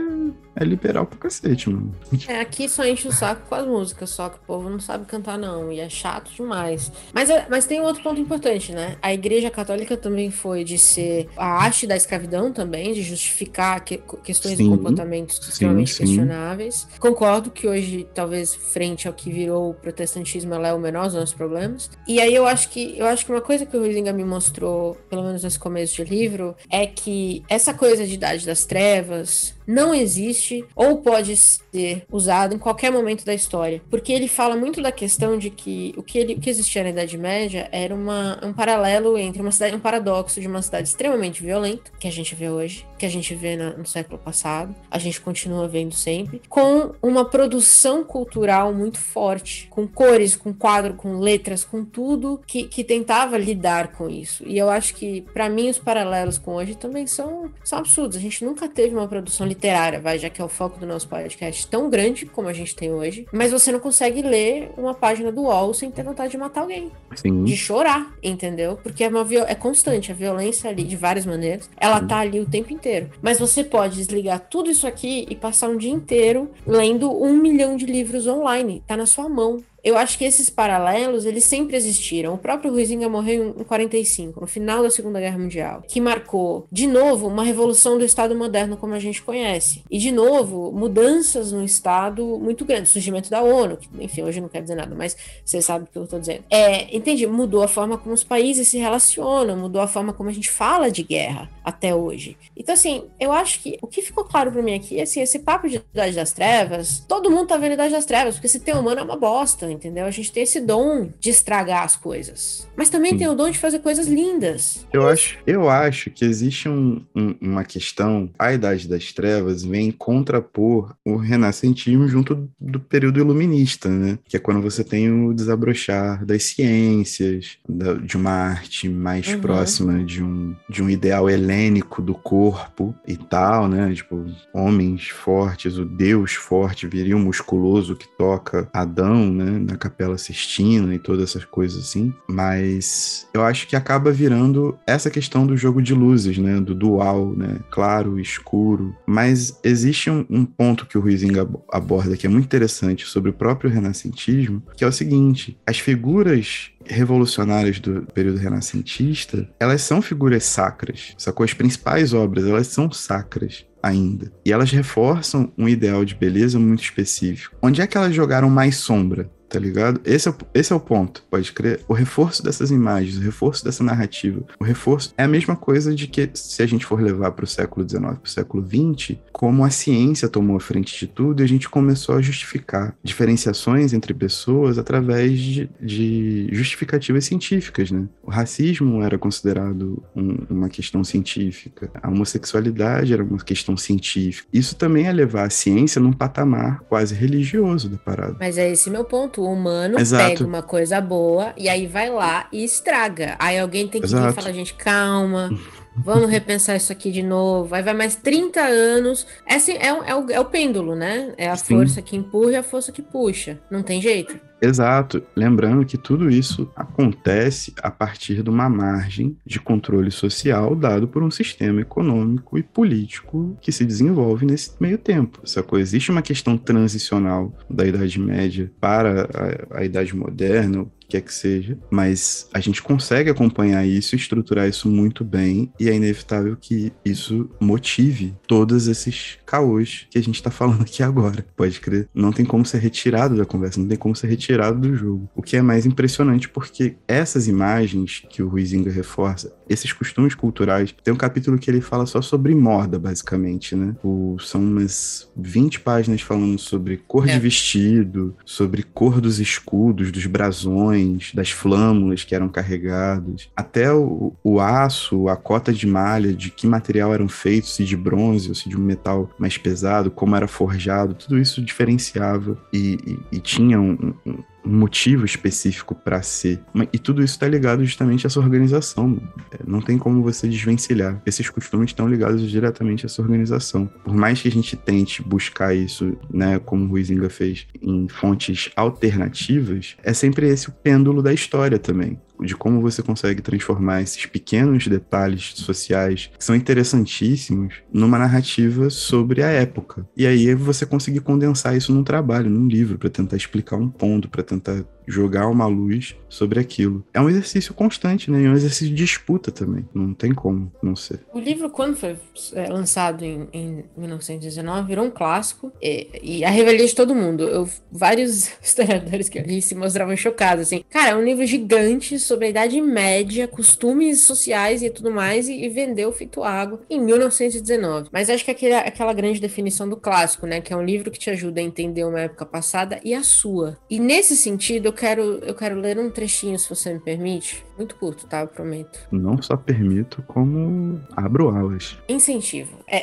é liberal pro cacete, mano. É, aqui só enche o saco com as músicas, só que o povo não sabe cantar, não. E é chato demais. Mas, é, mas tem um outro ponto importante, né? A igreja católica também foi de ser a haste da escravidão também, de justificar que, questões sim, de comportamentos extremamente sim. questionáveis. Concordo que hoje, talvez, frente ao que virou o protestantismo, ela é o menor dos nossos problemas. E aí eu acho que eu acho que uma coisa que o Ruizinga me mostrou, pelo menos nesse começo de livro, é que essa coisa de idade das trevas, não existe ou pode ser usado em qualquer momento da história. Porque ele fala muito da questão de que o que, ele, o que existia na Idade Média era uma, um paralelo entre uma cidade, um paradoxo de uma cidade extremamente violenta, que a gente vê hoje, que a gente vê na, no século passado, a gente continua vendo sempre, com uma produção cultural muito forte, com cores, com quadro, com letras, com tudo que, que tentava lidar com isso. E eu acho que, para mim, os paralelos com hoje também são, são absurdos. A gente nunca teve uma produção literária literária, vai, já que é o foco do nosso podcast, tão grande como a gente tem hoje, mas você não consegue ler uma página do UOL sem ter vontade de matar alguém. Sim. De chorar, entendeu? Porque é, uma é constante, a violência ali, de várias maneiras, ela Sim. tá ali o tempo inteiro. Mas você pode desligar tudo isso aqui e passar um dia inteiro lendo um milhão de livros online. Tá na sua mão eu acho que esses paralelos, eles sempre existiram. O próprio Ruizinga morreu em 45, no final da Segunda Guerra Mundial, que marcou, de novo, uma revolução do Estado moderno como a gente conhece. E, de novo, mudanças no Estado muito grandes. Surgimento da ONU, que, enfim, hoje não quer dizer nada, mas você sabe o que eu estou dizendo. É, entendi, mudou a forma como os países se relacionam, mudou a forma como a gente fala de guerra até hoje. Então, assim, eu acho que o que ficou claro para mim aqui é assim, esse papo de Idade das Trevas, todo mundo tá vendo Idade das Trevas, porque esse tema humano é uma bosta entendeu? A gente tem esse dom de estragar as coisas. Mas também Sim. tem o dom de fazer coisas lindas. Eu acho, eu acho que existe um, um, uma questão, a Idade das Trevas vem contrapor o renascentismo junto do período iluminista, né? Que é quando você tem o desabrochar das ciências, da, de uma arte mais uhum. próxima de um, de um ideal helênico do corpo e tal, né? Tipo, homens fortes, o Deus forte, viril musculoso que toca Adão, né? Na Capela Sistina e todas essas coisas assim, mas eu acho que acaba virando essa questão do jogo de luzes, né, do dual, né, claro, escuro, mas existe um, um ponto que o Ruizinga aborda que é muito interessante sobre o próprio renascentismo, que é o seguinte, as figuras revolucionárias do período renascentista, elas são figuras sacras, sacou? As principais obras, elas são sacras ainda. E elas reforçam um ideal de beleza muito específico. Onde é que elas jogaram mais sombra? Tá ligado? Esse é, o, esse é o ponto, pode crer. O reforço dessas imagens, o reforço dessa narrativa, o reforço é a mesma coisa de que se a gente for levar para o século XIX, para o século XX, como a ciência tomou a frente de tudo e a gente começou a justificar diferenciações entre pessoas através de, de justificativas científicas, né? O racismo era considerado um, uma questão científica, a homossexualidade era uma questão científica. Isso também é levar a ciência num patamar quase religioso da parada. Mas é esse meu ponto. O humano Exato. pega uma coisa boa e aí vai lá e estraga. Aí alguém tem que vir e Exato. falar, gente, calma. Vamos repensar isso aqui de novo. Aí vai mais 30 anos. É, assim, é, o- é o, é o pêndulo, né? É a Sim. força que empurra e a força que puxa. Não tem jeito. Exato. Lembrando que tudo isso acontece a partir de uma margem de controle social dado por um sistema econômico e político que se desenvolve nesse meio tempo. Sacou? Existe uma questão transicional da Idade Média para a, a Idade Moderna, o que quer que seja, mas a gente consegue acompanhar isso estruturar isso muito bem, e é inevitável que isso motive todos esses caôs que a gente tá falando aqui agora. Pode crer. Não tem como ser retirado da conversa, não tem como ser retirado do jogo. O que é mais impressionante porque essas imagens que o Ruizinga reforça, esses costumes culturais, tem um capítulo que ele fala só sobre moda, basicamente, né? O, são umas 20 páginas falando sobre cor É. de vestido, sobre cor dos escudos, dos brasões, das flâmulas que eram carregados, até o, o aço, a cota de malha, de que material eram feitos, se de bronze ou se de um metal mais pesado, como era forjado, tudo isso diferenciava e, e- e tinha um, um- um motivo específico para ser. E tudo isso está ligado justamente a essa organização. É, Não tem como você desvencilhar. Esses costumes estão ligados diretamente a essa organização. Por mais que a gente tente buscar isso, né, como o Ruizinga fez, em fontes alternativas, é sempre esse o pêndulo da história também de como você consegue transformar esses pequenos detalhes sociais que são interessantíssimos numa narrativa sobre a época. E aí você conseguir condensar isso num trabalho, num livro, para tentar explicar um ponto, para tentar jogar uma luz sobre aquilo. É um exercício constante, né? É um exercício de disputa também. Não tem como não ser. O livro, quando foi é, lançado em, em 1919, virou um clássico e, e a revelia de todo mundo. Eu, vários [laughs] historiadores que eu li se mostravam chocados, assim. Cara, é um livro gigante sobre a Idade Média, costumes sociais e tudo mais, e, e vendeu feito água em 1919. Mas acho que aquele, aquela grande definição do clássico, né? Que é um livro que te ajuda a entender uma época passada e a sua. E nesse sentido, eu quero, eu quero ler um trechinho, se você me permite. Muito curto, tá? Eu prometo. Não só permito, como abro alas. Incentivo. É.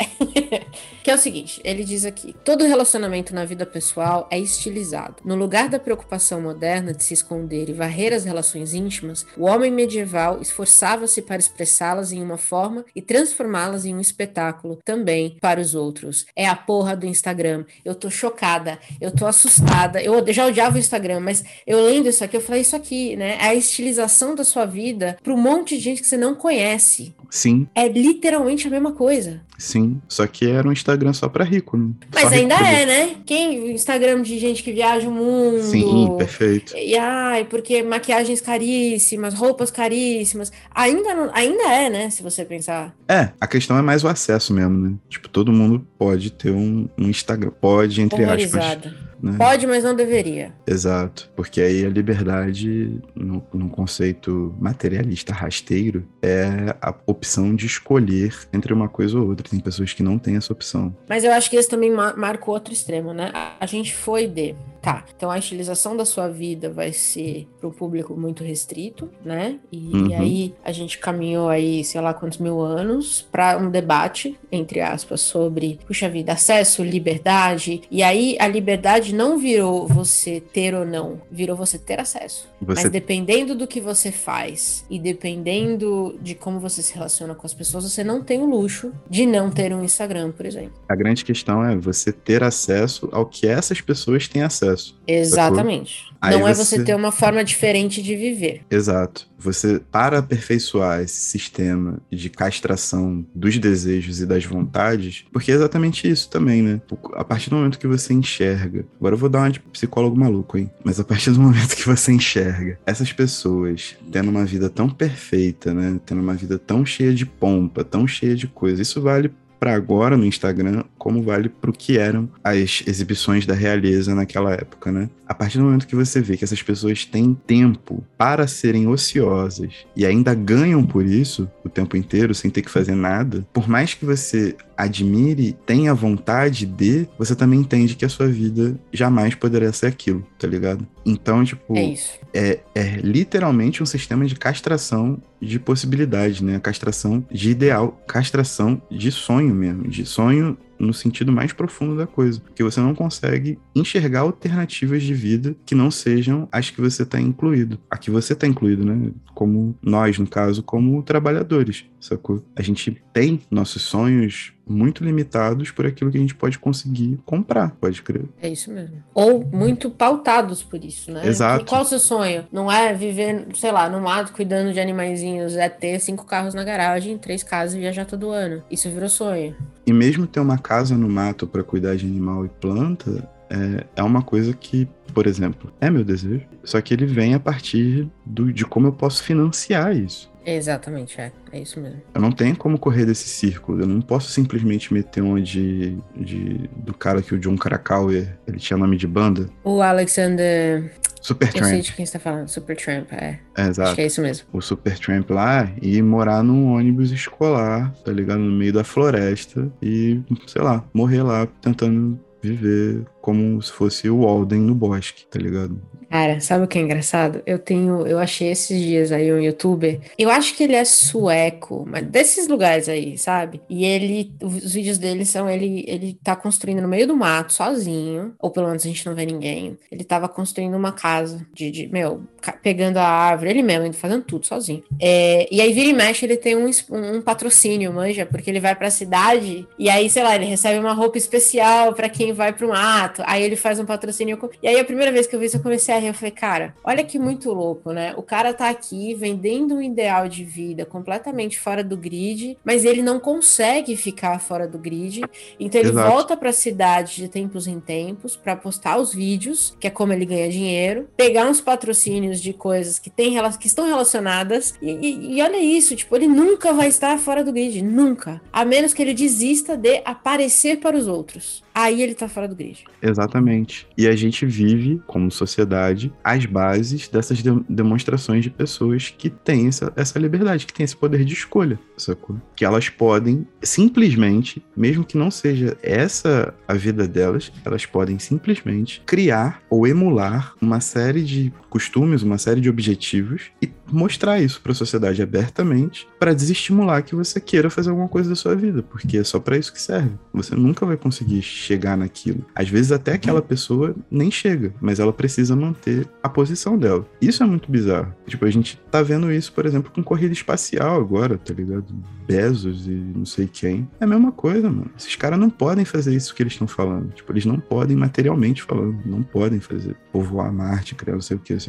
[laughs] que é o seguinte, ele diz aqui: todo relacionamento na vida pessoal é estilizado. No lugar da preocupação moderna de se esconder e varrer as relações íntimas, o homem medieval esforçava-se para expressá-las em uma forma e transformá-las em um espetáculo também para os outros. É a porra do Instagram. Eu tô chocada, eu tô assustada. Eu já odiava o Instagram, mas eu lendo isso aqui, eu falei isso aqui, né? É a estilização da sua vida para um monte de gente que você não conhece. Sim, É literalmente a mesma coisa. sim. Só que era um Instagram só pra rico, né? Só Mas rico ainda podia- é, né? Quem Instagram de gente que viaja o mundo. Sim, perfeito. E ai, porque maquiagens caríssimas, roupas caríssimas. Ainda, não- ainda é, né? Se você pensar. É, a questão é mais o acesso mesmo, né? Tipo, todo mundo pode ter um, um Instagram. Pode, entre aspas. Né? Pode, mas não deveria. Exato. Porque aí a liberdade, no, num conceito materialista rasteiro, é a opção de escolher entre uma coisa ou outra. Tem pessoas que não têm essa opção. Mas eu acho que esse também ma- marca outro extremo, né? A, a gente foi de. Tá, então a estilização da sua vida vai ser para um público muito restrito, né? E, Uhum. e aí a gente caminhou aí, sei lá quantos mil anos, para um debate, entre aspas, sobre, puxa vida, acesso, liberdade. E aí a liberdade não virou você ter ou não, virou você ter acesso. Você Mas dependendo do que você faz e dependendo de como você se relaciona com as pessoas, você não tem o luxo de não ter um Instagram, por exemplo. A grande questão é você ter acesso ao que essas pessoas têm acesso. Exatamente. Não é você- você ter uma forma diferente de viver. Exato. Você, para aperfeiçoar esse sistema de castração dos desejos e das vontades, porque é exatamente isso também, né? A partir do momento que você enxerga. Agora eu vou dar uma de psicólogo maluco, hein? Mas a partir do [laughs] momento que você enxerga essas pessoas tendo uma vida tão perfeita, né? Tendo uma vida tão cheia de pompa, tão cheia de coisa. Isso vale para agora no Instagram, como vale para o que eram as exibições da realeza naquela época, né? A partir do momento que você vê que essas pessoas têm tempo para serem ociosas e ainda ganham por isso o tempo inteiro sem ter que fazer nada, por mais que você admire, tenha vontade de, você também entende que a sua vida jamais poderia ser aquilo, tá ligado? Então, tipo, é, é, é literalmente um sistema de castração de possibilidade, né? Castração de ideal, castração de sonho mesmo, de sonho no sentido mais profundo da coisa, porque você não consegue enxergar alternativas de vida que não sejam as que você está incluído. A que você está incluído, né? Como nós, no caso, como trabalhadores, sacou? A gente tem nossos sonhos muito limitados por aquilo que a gente pode conseguir comprar, pode crer. É isso mesmo. Ou muito pautados por isso, né? Exato. Qual o seu sonho? Não é viver, sei lá, no mato cuidando de animaizinhos, é ter cinco carros na garagem, três casas e viajar todo ano. Isso virou sonho. E mesmo ter uma casa no mato para cuidar de animal e planta, é, é uma coisa que, por exemplo, é meu desejo. Só que ele vem a partir do, de como eu posso financiar isso. Exatamente, é. É isso mesmo. Eu não tenho como correr desse círculo. Eu não posso simplesmente meter uma de, de do cara que o John Krakauer, ele tinha nome de banda. O Alexander... Supertramp. Eu sei de quem você tá falando. Supertramp, é. é. Exato. Acho que é isso mesmo. O Supertramp lá e morar num ônibus escolar, tá ligado? No meio da floresta e, sei lá, morrer lá tentando viver como se fosse o Walden no bosque, tá ligado? Cara, sabe o que é engraçado? Eu tenho, eu achei esses dias aí um youtuber, eu acho que ele é sueco, mas desses lugares aí, sabe? E ele, os vídeos dele são ele, ele tá construindo no meio do mato, sozinho, ou pelo menos a gente não vê ninguém. Ele tava construindo uma casa de, de meu, pegando a árvore, ele mesmo, fazendo tudo sozinho. É, e aí vira e mexe, ele tem um, um patrocínio, manja, porque ele vai pra cidade e aí, sei lá, ele recebe uma roupa especial para quem vai pro mato, aí ele faz um patrocínio. E aí a primeira vez que eu vi isso, eu comecei a eu falei, cara, olha que muito louco, né? O cara tá aqui vendendo um ideal de vida completamente fora do grid, mas ele não consegue ficar fora do grid, então ele Exato. volta pra cidade de tempos em tempos para postar os vídeos, que é como ele ganha dinheiro, pegar uns patrocínios de coisas que, tem, que estão relacionadas, e, e, e olha isso, tipo, ele nunca vai estar fora do grid, nunca. A menos que ele desista de aparecer para os outros aí ele tá fora do grid. Exatamente. E a gente vive, como sociedade, as bases dessas de demonstrações de pessoas que têm essa, essa liberdade, que têm esse poder de escolha, sacou? Que elas podem simplesmente, mesmo que não seja essa a vida delas, elas podem simplesmente criar ou emular uma série de costumes, uma série de objetivos e mostrar isso para a sociedade abertamente para desestimular que você queira fazer alguma coisa da sua vida, porque é só para isso que serve. Você nunca vai conseguir chegar naquilo. Às vezes até aquela pessoa nem chega, mas ela precisa manter a posição dela. Isso é muito bizarro. Tipo, a gente tá vendo isso, por exemplo, com corrida espacial agora, tá ligado? Bezos e não sei quem. É a mesma coisa, mano. Esses caras não podem fazer isso que eles estão falando. Tipo, eles não podem materialmente falando, não podem fazer povoar Marte, criar não sei o que,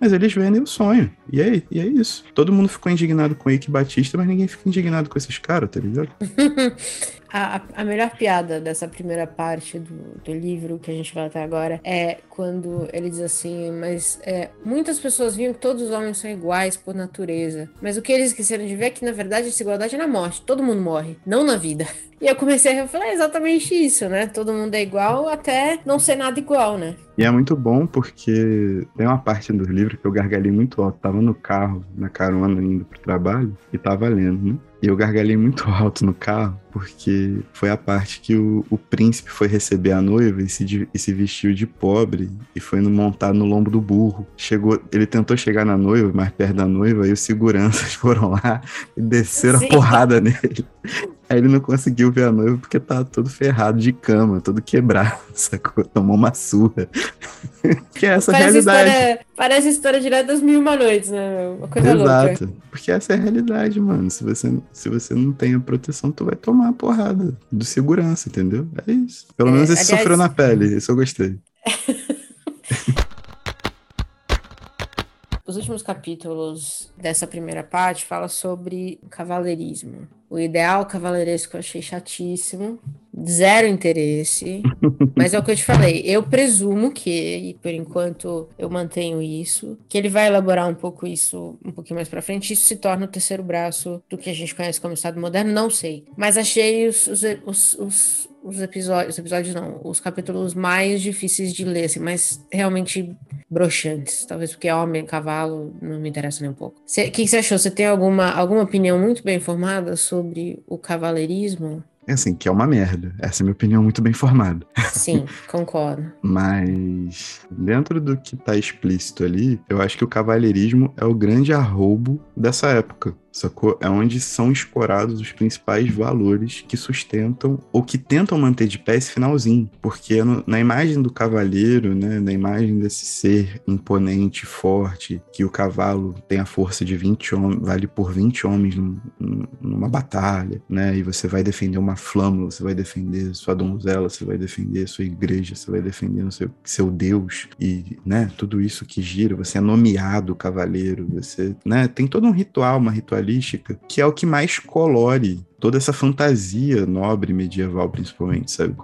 Mas eles vendem o sonho. E aí, e é isso. Todo mundo ficou indignado com o Eike Batista, mas ninguém fica indignado com esses caras, tá ligado? [laughs] A, a, melhor piada dessa primeira parte do, do livro que a gente vai até agora é quando ele diz assim: Mas é, muitas pessoas viam que todos os homens são iguais por natureza. Mas o que eles esqueceram de ver é que, na verdade, essa igualdade é na morte. Todo mundo morre, não na vida. [laughs] E eu comecei a falar exatamente isso, né? Todo mundo é igual até não ser nada igual, né? E é muito bom porque tem uma parte do livro que eu gargalhei muito alto. Tava no carro, na carona, indo pro trabalho, e tava lendo, né? E eu gargalhei muito alto no carro, porque foi a parte que o, o príncipe foi receber a noiva e se, e se vestiu de pobre e foi no, montar no lombo do burro. Chegou, ele tentou chegar na noiva, mais perto da noiva, e os seguranças [laughs] foram lá e desceram Sim. a porrada nele. Aí ele não conseguiu ver a noiva porque tava todo ferrado de cama, todo quebrado, [laughs] sacou? Tomou uma surra. [laughs] que é essa parece realidade. História, parece a história direto das mil uma noites, né? Uma coisa Exato. louca. Porque essa é a realidade, mano. Se você, se você não tem a proteção, tu vai tomar a porrada do segurança, entendeu? É isso. Pelo é, menos esse aliás... sofreu na pele, isso eu gostei. [laughs] Os últimos capítulos dessa primeira parte fala sobre cavaleirismo. O ideal cavaleiresco eu achei chatíssimo. zero interesse. [laughs] mas é o que eu te falei. Eu presumo que, e por enquanto eu mantenho isso, que ele vai elaborar um pouco isso um pouquinho mais para frente. Isso se torna o terceiro braço do que a gente conhece como Estado moderno, não sei. Mas achei os, os, os, os os episódios, os episódios não, os capítulos mais difíceis de ler, assim, mas realmente broxantes. Talvez porque homem, cavalo, não me interessa nem um pouco. O que, você achou? Você tem alguma, alguma opinião muito bem formada sobre o cavaleirismo? É assim, que é uma merda. Essa é a minha opinião muito bem formada. Sim, [laughs] concordo. Mas, dentro do que tá explícito ali, eu acho que o cavalheirismo é o grande arrobo dessa época sacou? É onde são escorados os principais valores que sustentam ou que tentam manter de pé esse finalzinho. Porque no, na imagem do cavaleiro, né, na imagem desse ser imponente, forte, que o cavalo tem a força de 20 homens, vale por 20 homens num, numa batalha, né? E você vai defender uma flâmula, você vai defender sua donzela, você vai defender sua igreja, você vai defender seu, seu Deus e, né, tudo isso que gira, você é nomeado cavaleiro, você, né, tem todo um ritual, uma ritualidade que é o que mais colore toda essa fantasia nobre medieval, principalmente, sabe?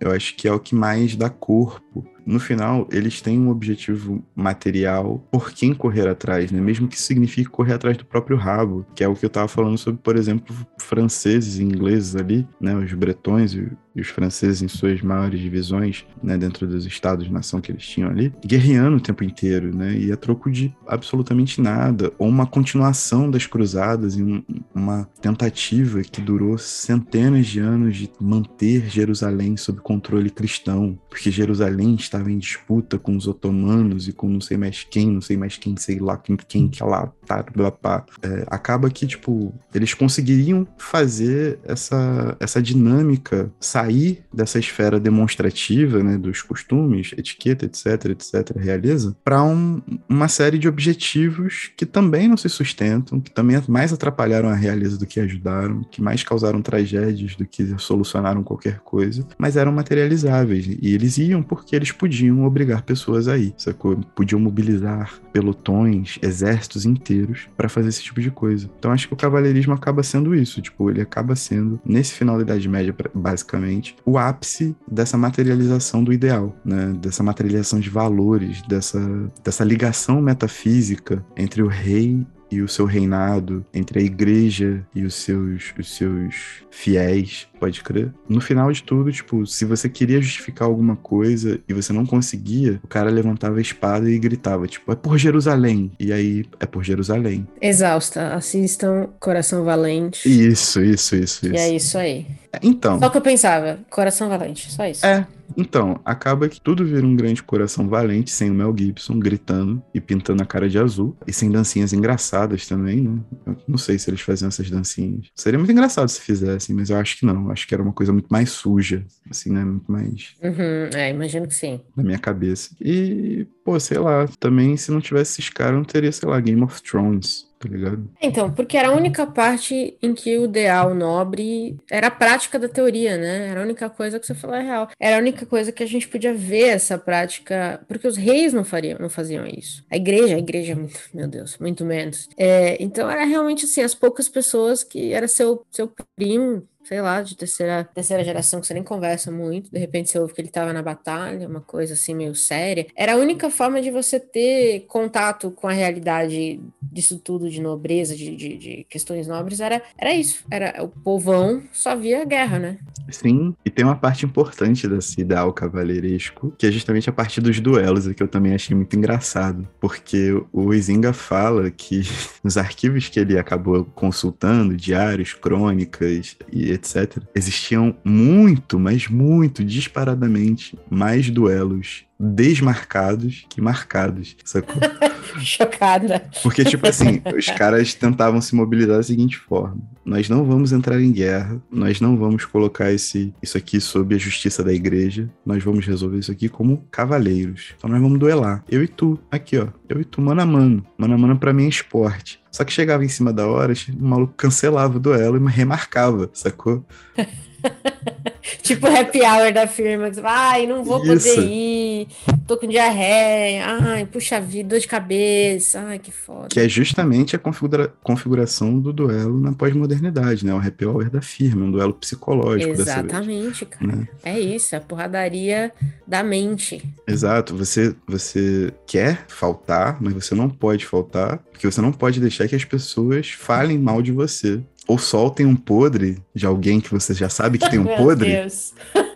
Eu acho que é o que mais dá corpo no final, eles têm um objetivo material por quem correr atrás, né? Mesmo que signifique correr atrás do próprio rabo, que é o que eu estava falando sobre, por exemplo, franceses e ingleses ali, né? Os bretões e, os franceses em suas maiores divisões, né? Dentro dos estados-nação que eles tinham ali, guerreando o tempo inteiro, né? E a troco de absolutamente nada, ou uma continuação das cruzadas e um, uma tentativa que durou centenas de anos de manter Jerusalém sob controle cristão, porque Jerusalém estava em disputa com os otomanos e com não sei mais quem, não sei mais quem, sei lá quem, quem que lá tá, blá, blá, é, acaba que, tipo, eles conseguiriam fazer essa, essa dinâmica sair dessa esfera demonstrativa, né, dos costumes, etiqueta, etc, etc, realeza, para um, uma série de objetivos que também não se sustentam, que também mais atrapalharam a realeza do que ajudaram, que mais causaram tragédias do que solucionaram qualquer coisa, mas eram materializáveis. E eles iam porque eles podiam obrigar pessoas a ir, sacou? Podiam mobilizar pelotões, exércitos inteiros para fazer esse tipo de coisa. Então acho que o cavalheirismo acaba sendo isso, tipo, ele acaba sendo, nesse final da Idade Média, basicamente, o ápice dessa materialização do ideal, né? Dessa materialização de valores, dessa, dessa ligação metafísica entre o rei e o seu reinado, entre a igreja e os seus, os seus fiéis, pode crer. No final de tudo, tipo, se você queria justificar alguma coisa e você não conseguia, o cara levantava a espada e gritava, tipo, é por Jerusalém. E aí, é por Jerusalém. Exausta. Assistam Coração Valente. Isso, isso, isso, isso. E é isso aí. Então. Só o que eu pensava, Coração Valente, só isso. É, então, acaba que tudo vira um grande coração valente, sem o Mel Gibson gritando e pintando a cara de azul. E sem dancinhas engraçadas também, né? Eu não sei se eles faziam essas dancinhas. Seria muito engraçado se fizessem, mas eu acho que não. Acho que era uma coisa muito mais suja, assim, né? Muito mais. Uhum, é, imagino que sim. Na minha cabeça. E, pô, sei lá, também se não tivesse esses caras, não teria, sei lá, Game of Thrones tá ligado? Então, porque era a única parte em que o ideal nobre era a prática da teoria, né? Era a única coisa que você falou é real. Era a única coisa que a gente podia ver essa prática, porque os reis não fariam, não faziam isso. A igreja, a igreja, meu Deus, muito menos. É, então era realmente assim, as poucas pessoas que era seu, seu primo, sei lá, de terceira, terceira geração que você nem conversa muito, de repente você ouve que ele estava na batalha, uma coisa assim meio séria. Era a única forma de você ter contato com a realidade disso tudo, de nobreza, de, de, de questões nobres, era, era isso. Era o povão só via guerra, né? Sim, e tem uma parte importante desse ideal cavaleiresco, que é justamente a parte dos duelos, que eu também achei muito engraçado, porque o Izinga fala que [laughs] nos arquivos que ele acabou consultando, diários, crônicas e etc., existiam muito, mas muito disparadamente mais duelos desmarcados que marcados, sacou? [laughs] Chocada. Né? Porque, tipo assim, os caras tentavam se mobilizar da seguinte forma: nós não vamos entrar em guerra, nós não vamos colocar esse, isso aqui sob a justiça da igreja, nós vamos resolver isso aqui como cavaleiros. Então nós vamos duelar. Eu e tu, aqui ó, eu e tu, mano a mano. Mano a mano pra mim é esporte. Só que chegava em cima da hora, o maluco cancelava o duelo e remarcava, sacou? [laughs] [laughs] tipo happy hour da firma, que você ai, não vou Isso. poder ir tô com diarreia, ai, puxa vida, dor de cabeça, ai, que foda. Que é justamente a configura configuração do duelo na pós-modernidade, né? O happy hour da firma, um duelo psicológico. Exatamente, cara. Né? É isso, a porradaria da mente. Exato, você, você quer faltar, mas você não pode faltar, porque você não pode deixar que as pessoas falem mal de você. Ou soltem um podre de alguém que você já sabe que tem um [laughs] podre. Deus. [laughs]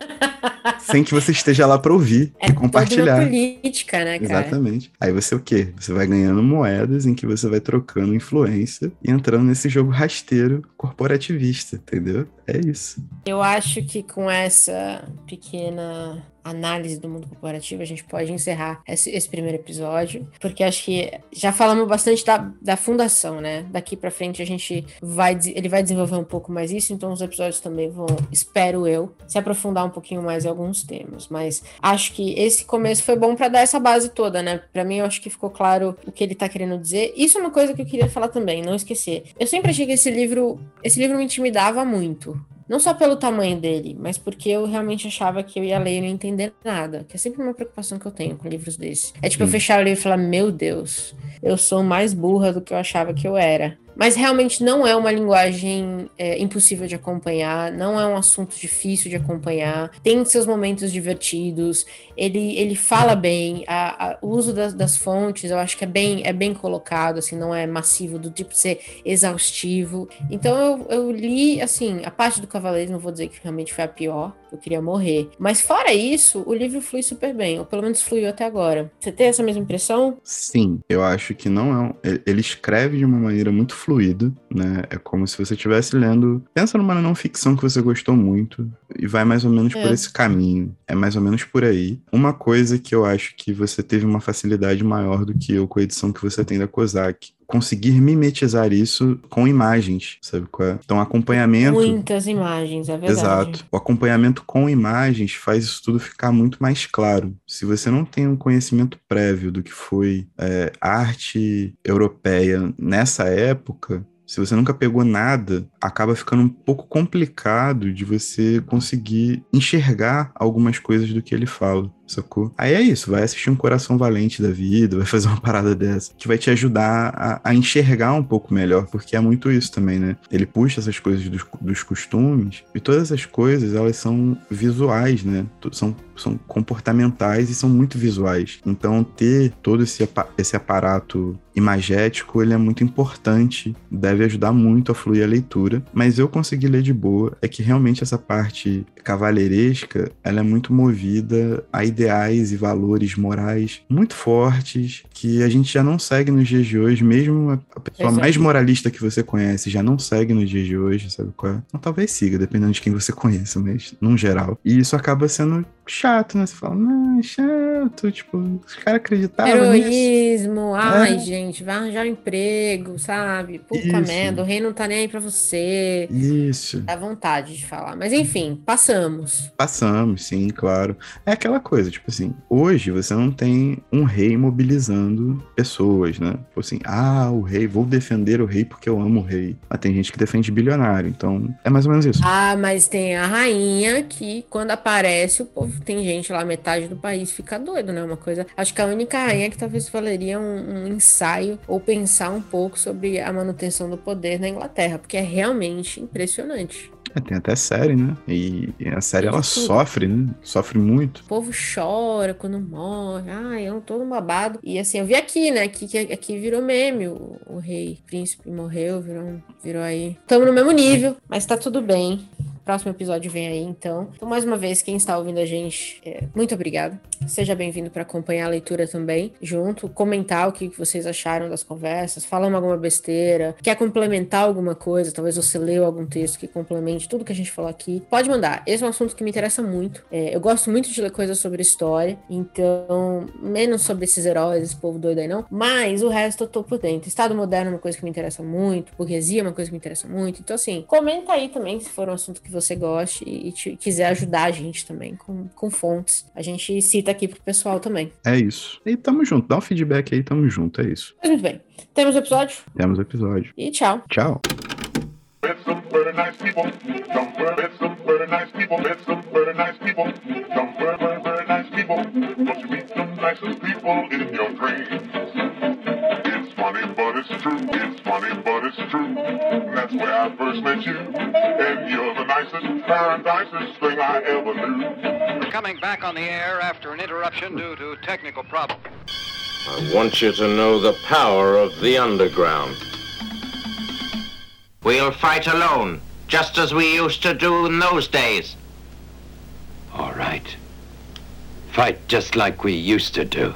sem que você esteja lá para ouvir é e compartilhar. É política, né, cara? Exatamente. Aí você o quê? Você vai ganhando moedas em que você vai trocando influência e entrando nesse jogo rasteiro corporativista, entendeu? É isso. Eu acho que com essa pequena análise do mundo corporativo, a gente pode encerrar esse, esse, primeiro episódio, porque acho que já falamos bastante da, da fundação, né? Daqui para frente a gente vai, ele vai desenvolver um pouco mais isso, então os episódios também vão, espero eu, se aprofundar um pouquinho mais em alguns temas, mas acho que esse começo foi bom para dar essa base toda, né? Para mim eu acho que ficou claro o que ele tá querendo dizer. Isso é uma coisa que eu queria falar também, não esquecer. Eu sempre achei que esse livro, esse livro me intimidava muito. Não só pelo tamanho dele, mas porque eu realmente achava que eu ia ler e não entender nada. Que é sempre uma preocupação que eu tenho com livros desses. É tipo, eu fechar o livro e falar, meu Deus, eu sou mais burra do que eu achava que eu era. Mas realmente não é uma linguagem é, impossível de acompanhar, não é um assunto difícil de acompanhar, tem seus momentos divertidos, ele, ele fala bem, a, a, o uso das, das, fontes eu acho que é bem, é bem colocado, assim, não é massivo, do tipo ser exaustivo. Então eu, eu li, assim, a parte do Cavaleiro, não vou dizer que realmente foi a pior, eu queria morrer. Mas fora isso, o livro flui super bem, ou pelo menos fluiu até agora. Você tem essa mesma impressão? Sim, eu acho que não é. Um, ele escreve de uma maneira muito fluida, né? É como se você estivesse lendo. Pensa numa não ficção que você gostou muito e vai mais ou menos é. por esse caminho. É mais ou menos por aí. Uma coisa que eu acho que você teve uma facilidade maior do que eu com a edição que você tem da Kozak conseguir mimetizar isso com imagens, sabe qual é? Então, acompanhamento. Muitas imagens, é verdade. Exato. O acompanhamento com imagens faz isso tudo ficar muito mais claro. Se você não tem um conhecimento prévio do que foi é, arte europeia nessa época, se você nunca pegou nada, acaba ficando um pouco complicado de você conseguir enxergar algumas coisas do que ele fala sacou? Aí é isso, vai assistir um Coração Valente da vida, vai fazer uma parada dessa, que vai te ajudar a, a enxergar um pouco melhor, porque é muito isso também, né? Ele puxa essas coisas dos, dos costumes, e todas essas coisas, elas são visuais, né? São, são comportamentais e são muito visuais. Então, ter todo esse, esse aparato imagético, ele é muito importante, deve ajudar muito a fluir a leitura, mas eu consegui ler de boa, é que realmente essa parte cavalheiresca, ela é muito movida a ideais e valores morais muito fortes que a gente já não segue nos dias de hoje, mesmo a pessoa Exato. mais moralista que você conhece já não segue nos dias de hoje, sabe qual é? Não, talvez siga, dependendo de quem você [laughs] conheça, mas num geral. E isso acaba sendo chato, né? Você fala, não, é chato, tipo, os caras acreditavam Heroísmo, nisso. ai, é. gente, vai arranjar um emprego, sabe? Puta isso. merda, o rei não tá nem aí pra você. Isso. Dá vontade de falar. Mas enfim, passamos. Passamos, sim, claro. É aquela coisa, tipo assim, hoje você não tem um rei mobilizando pessoas, né? Tipo assim, ah, o rei, vou defender o rei porque eu amo o rei. Mas tem gente que defende bilionário, então é mais ou menos isso. Ah, mas tem a rainha que quando aparece o povo tem gente lá, metade do país fica doido, né? Uma coisa. Acho que a única rainha que talvez valeria um, um ensaio ou pensar um pouco sobre a manutenção do poder na Inglaterra, porque é realmente impressionante. É, tem até série, né? E, a série ela sofre, né? Sofre muito. O povo chora quando morre. Ai, é um todo babado. E assim, eu vi aqui, né? Aqui, aqui virou meme. O, o rei, o príncipe morreu, virou, virou aí. Estamos no mesmo nível, mas tá tudo bem. Próximo episódio vem aí, então. Então, mais uma vez, quem está ouvindo a gente, é, muito obrigado. Seja bem-vindo para acompanhar a leitura também, junto, comentar o que vocês acharam das conversas, falando alguma besteira, quer complementar alguma coisa, talvez você leu algum texto que complemente tudo que a gente falou aqui. Pode mandar. Esse é um assunto que me interessa muito. É, eu gosto muito de ler coisas sobre história, então, menos sobre esses heróis, esse povo doido aí não, mas o resto eu tô por dentro. Estado moderno é uma coisa que me interessa muito, burguesia é uma coisa que me interessa muito. Então, assim, comenta aí também se for um assunto que você goste e te, quiser ajudar a gente também com, com fontes. A gente cita aqui pro pessoal também. É isso. E tamo junto. Dá um feedback aí, tamo junto. É isso. Mas muito bem. Temos episódio? Temos episódio. E tchau. Tchau. nice people in your dreams. It's funny, but it's true. It's funny, but it's true. That's where I first met you. And you're the nicest, paradisest thing I ever knew. We're Coming back on the air after an interruption due to technical problems. I want you to know the power of the underground. We'll fight alone, just as we used to do in those days. All right. Fight just like we used to do.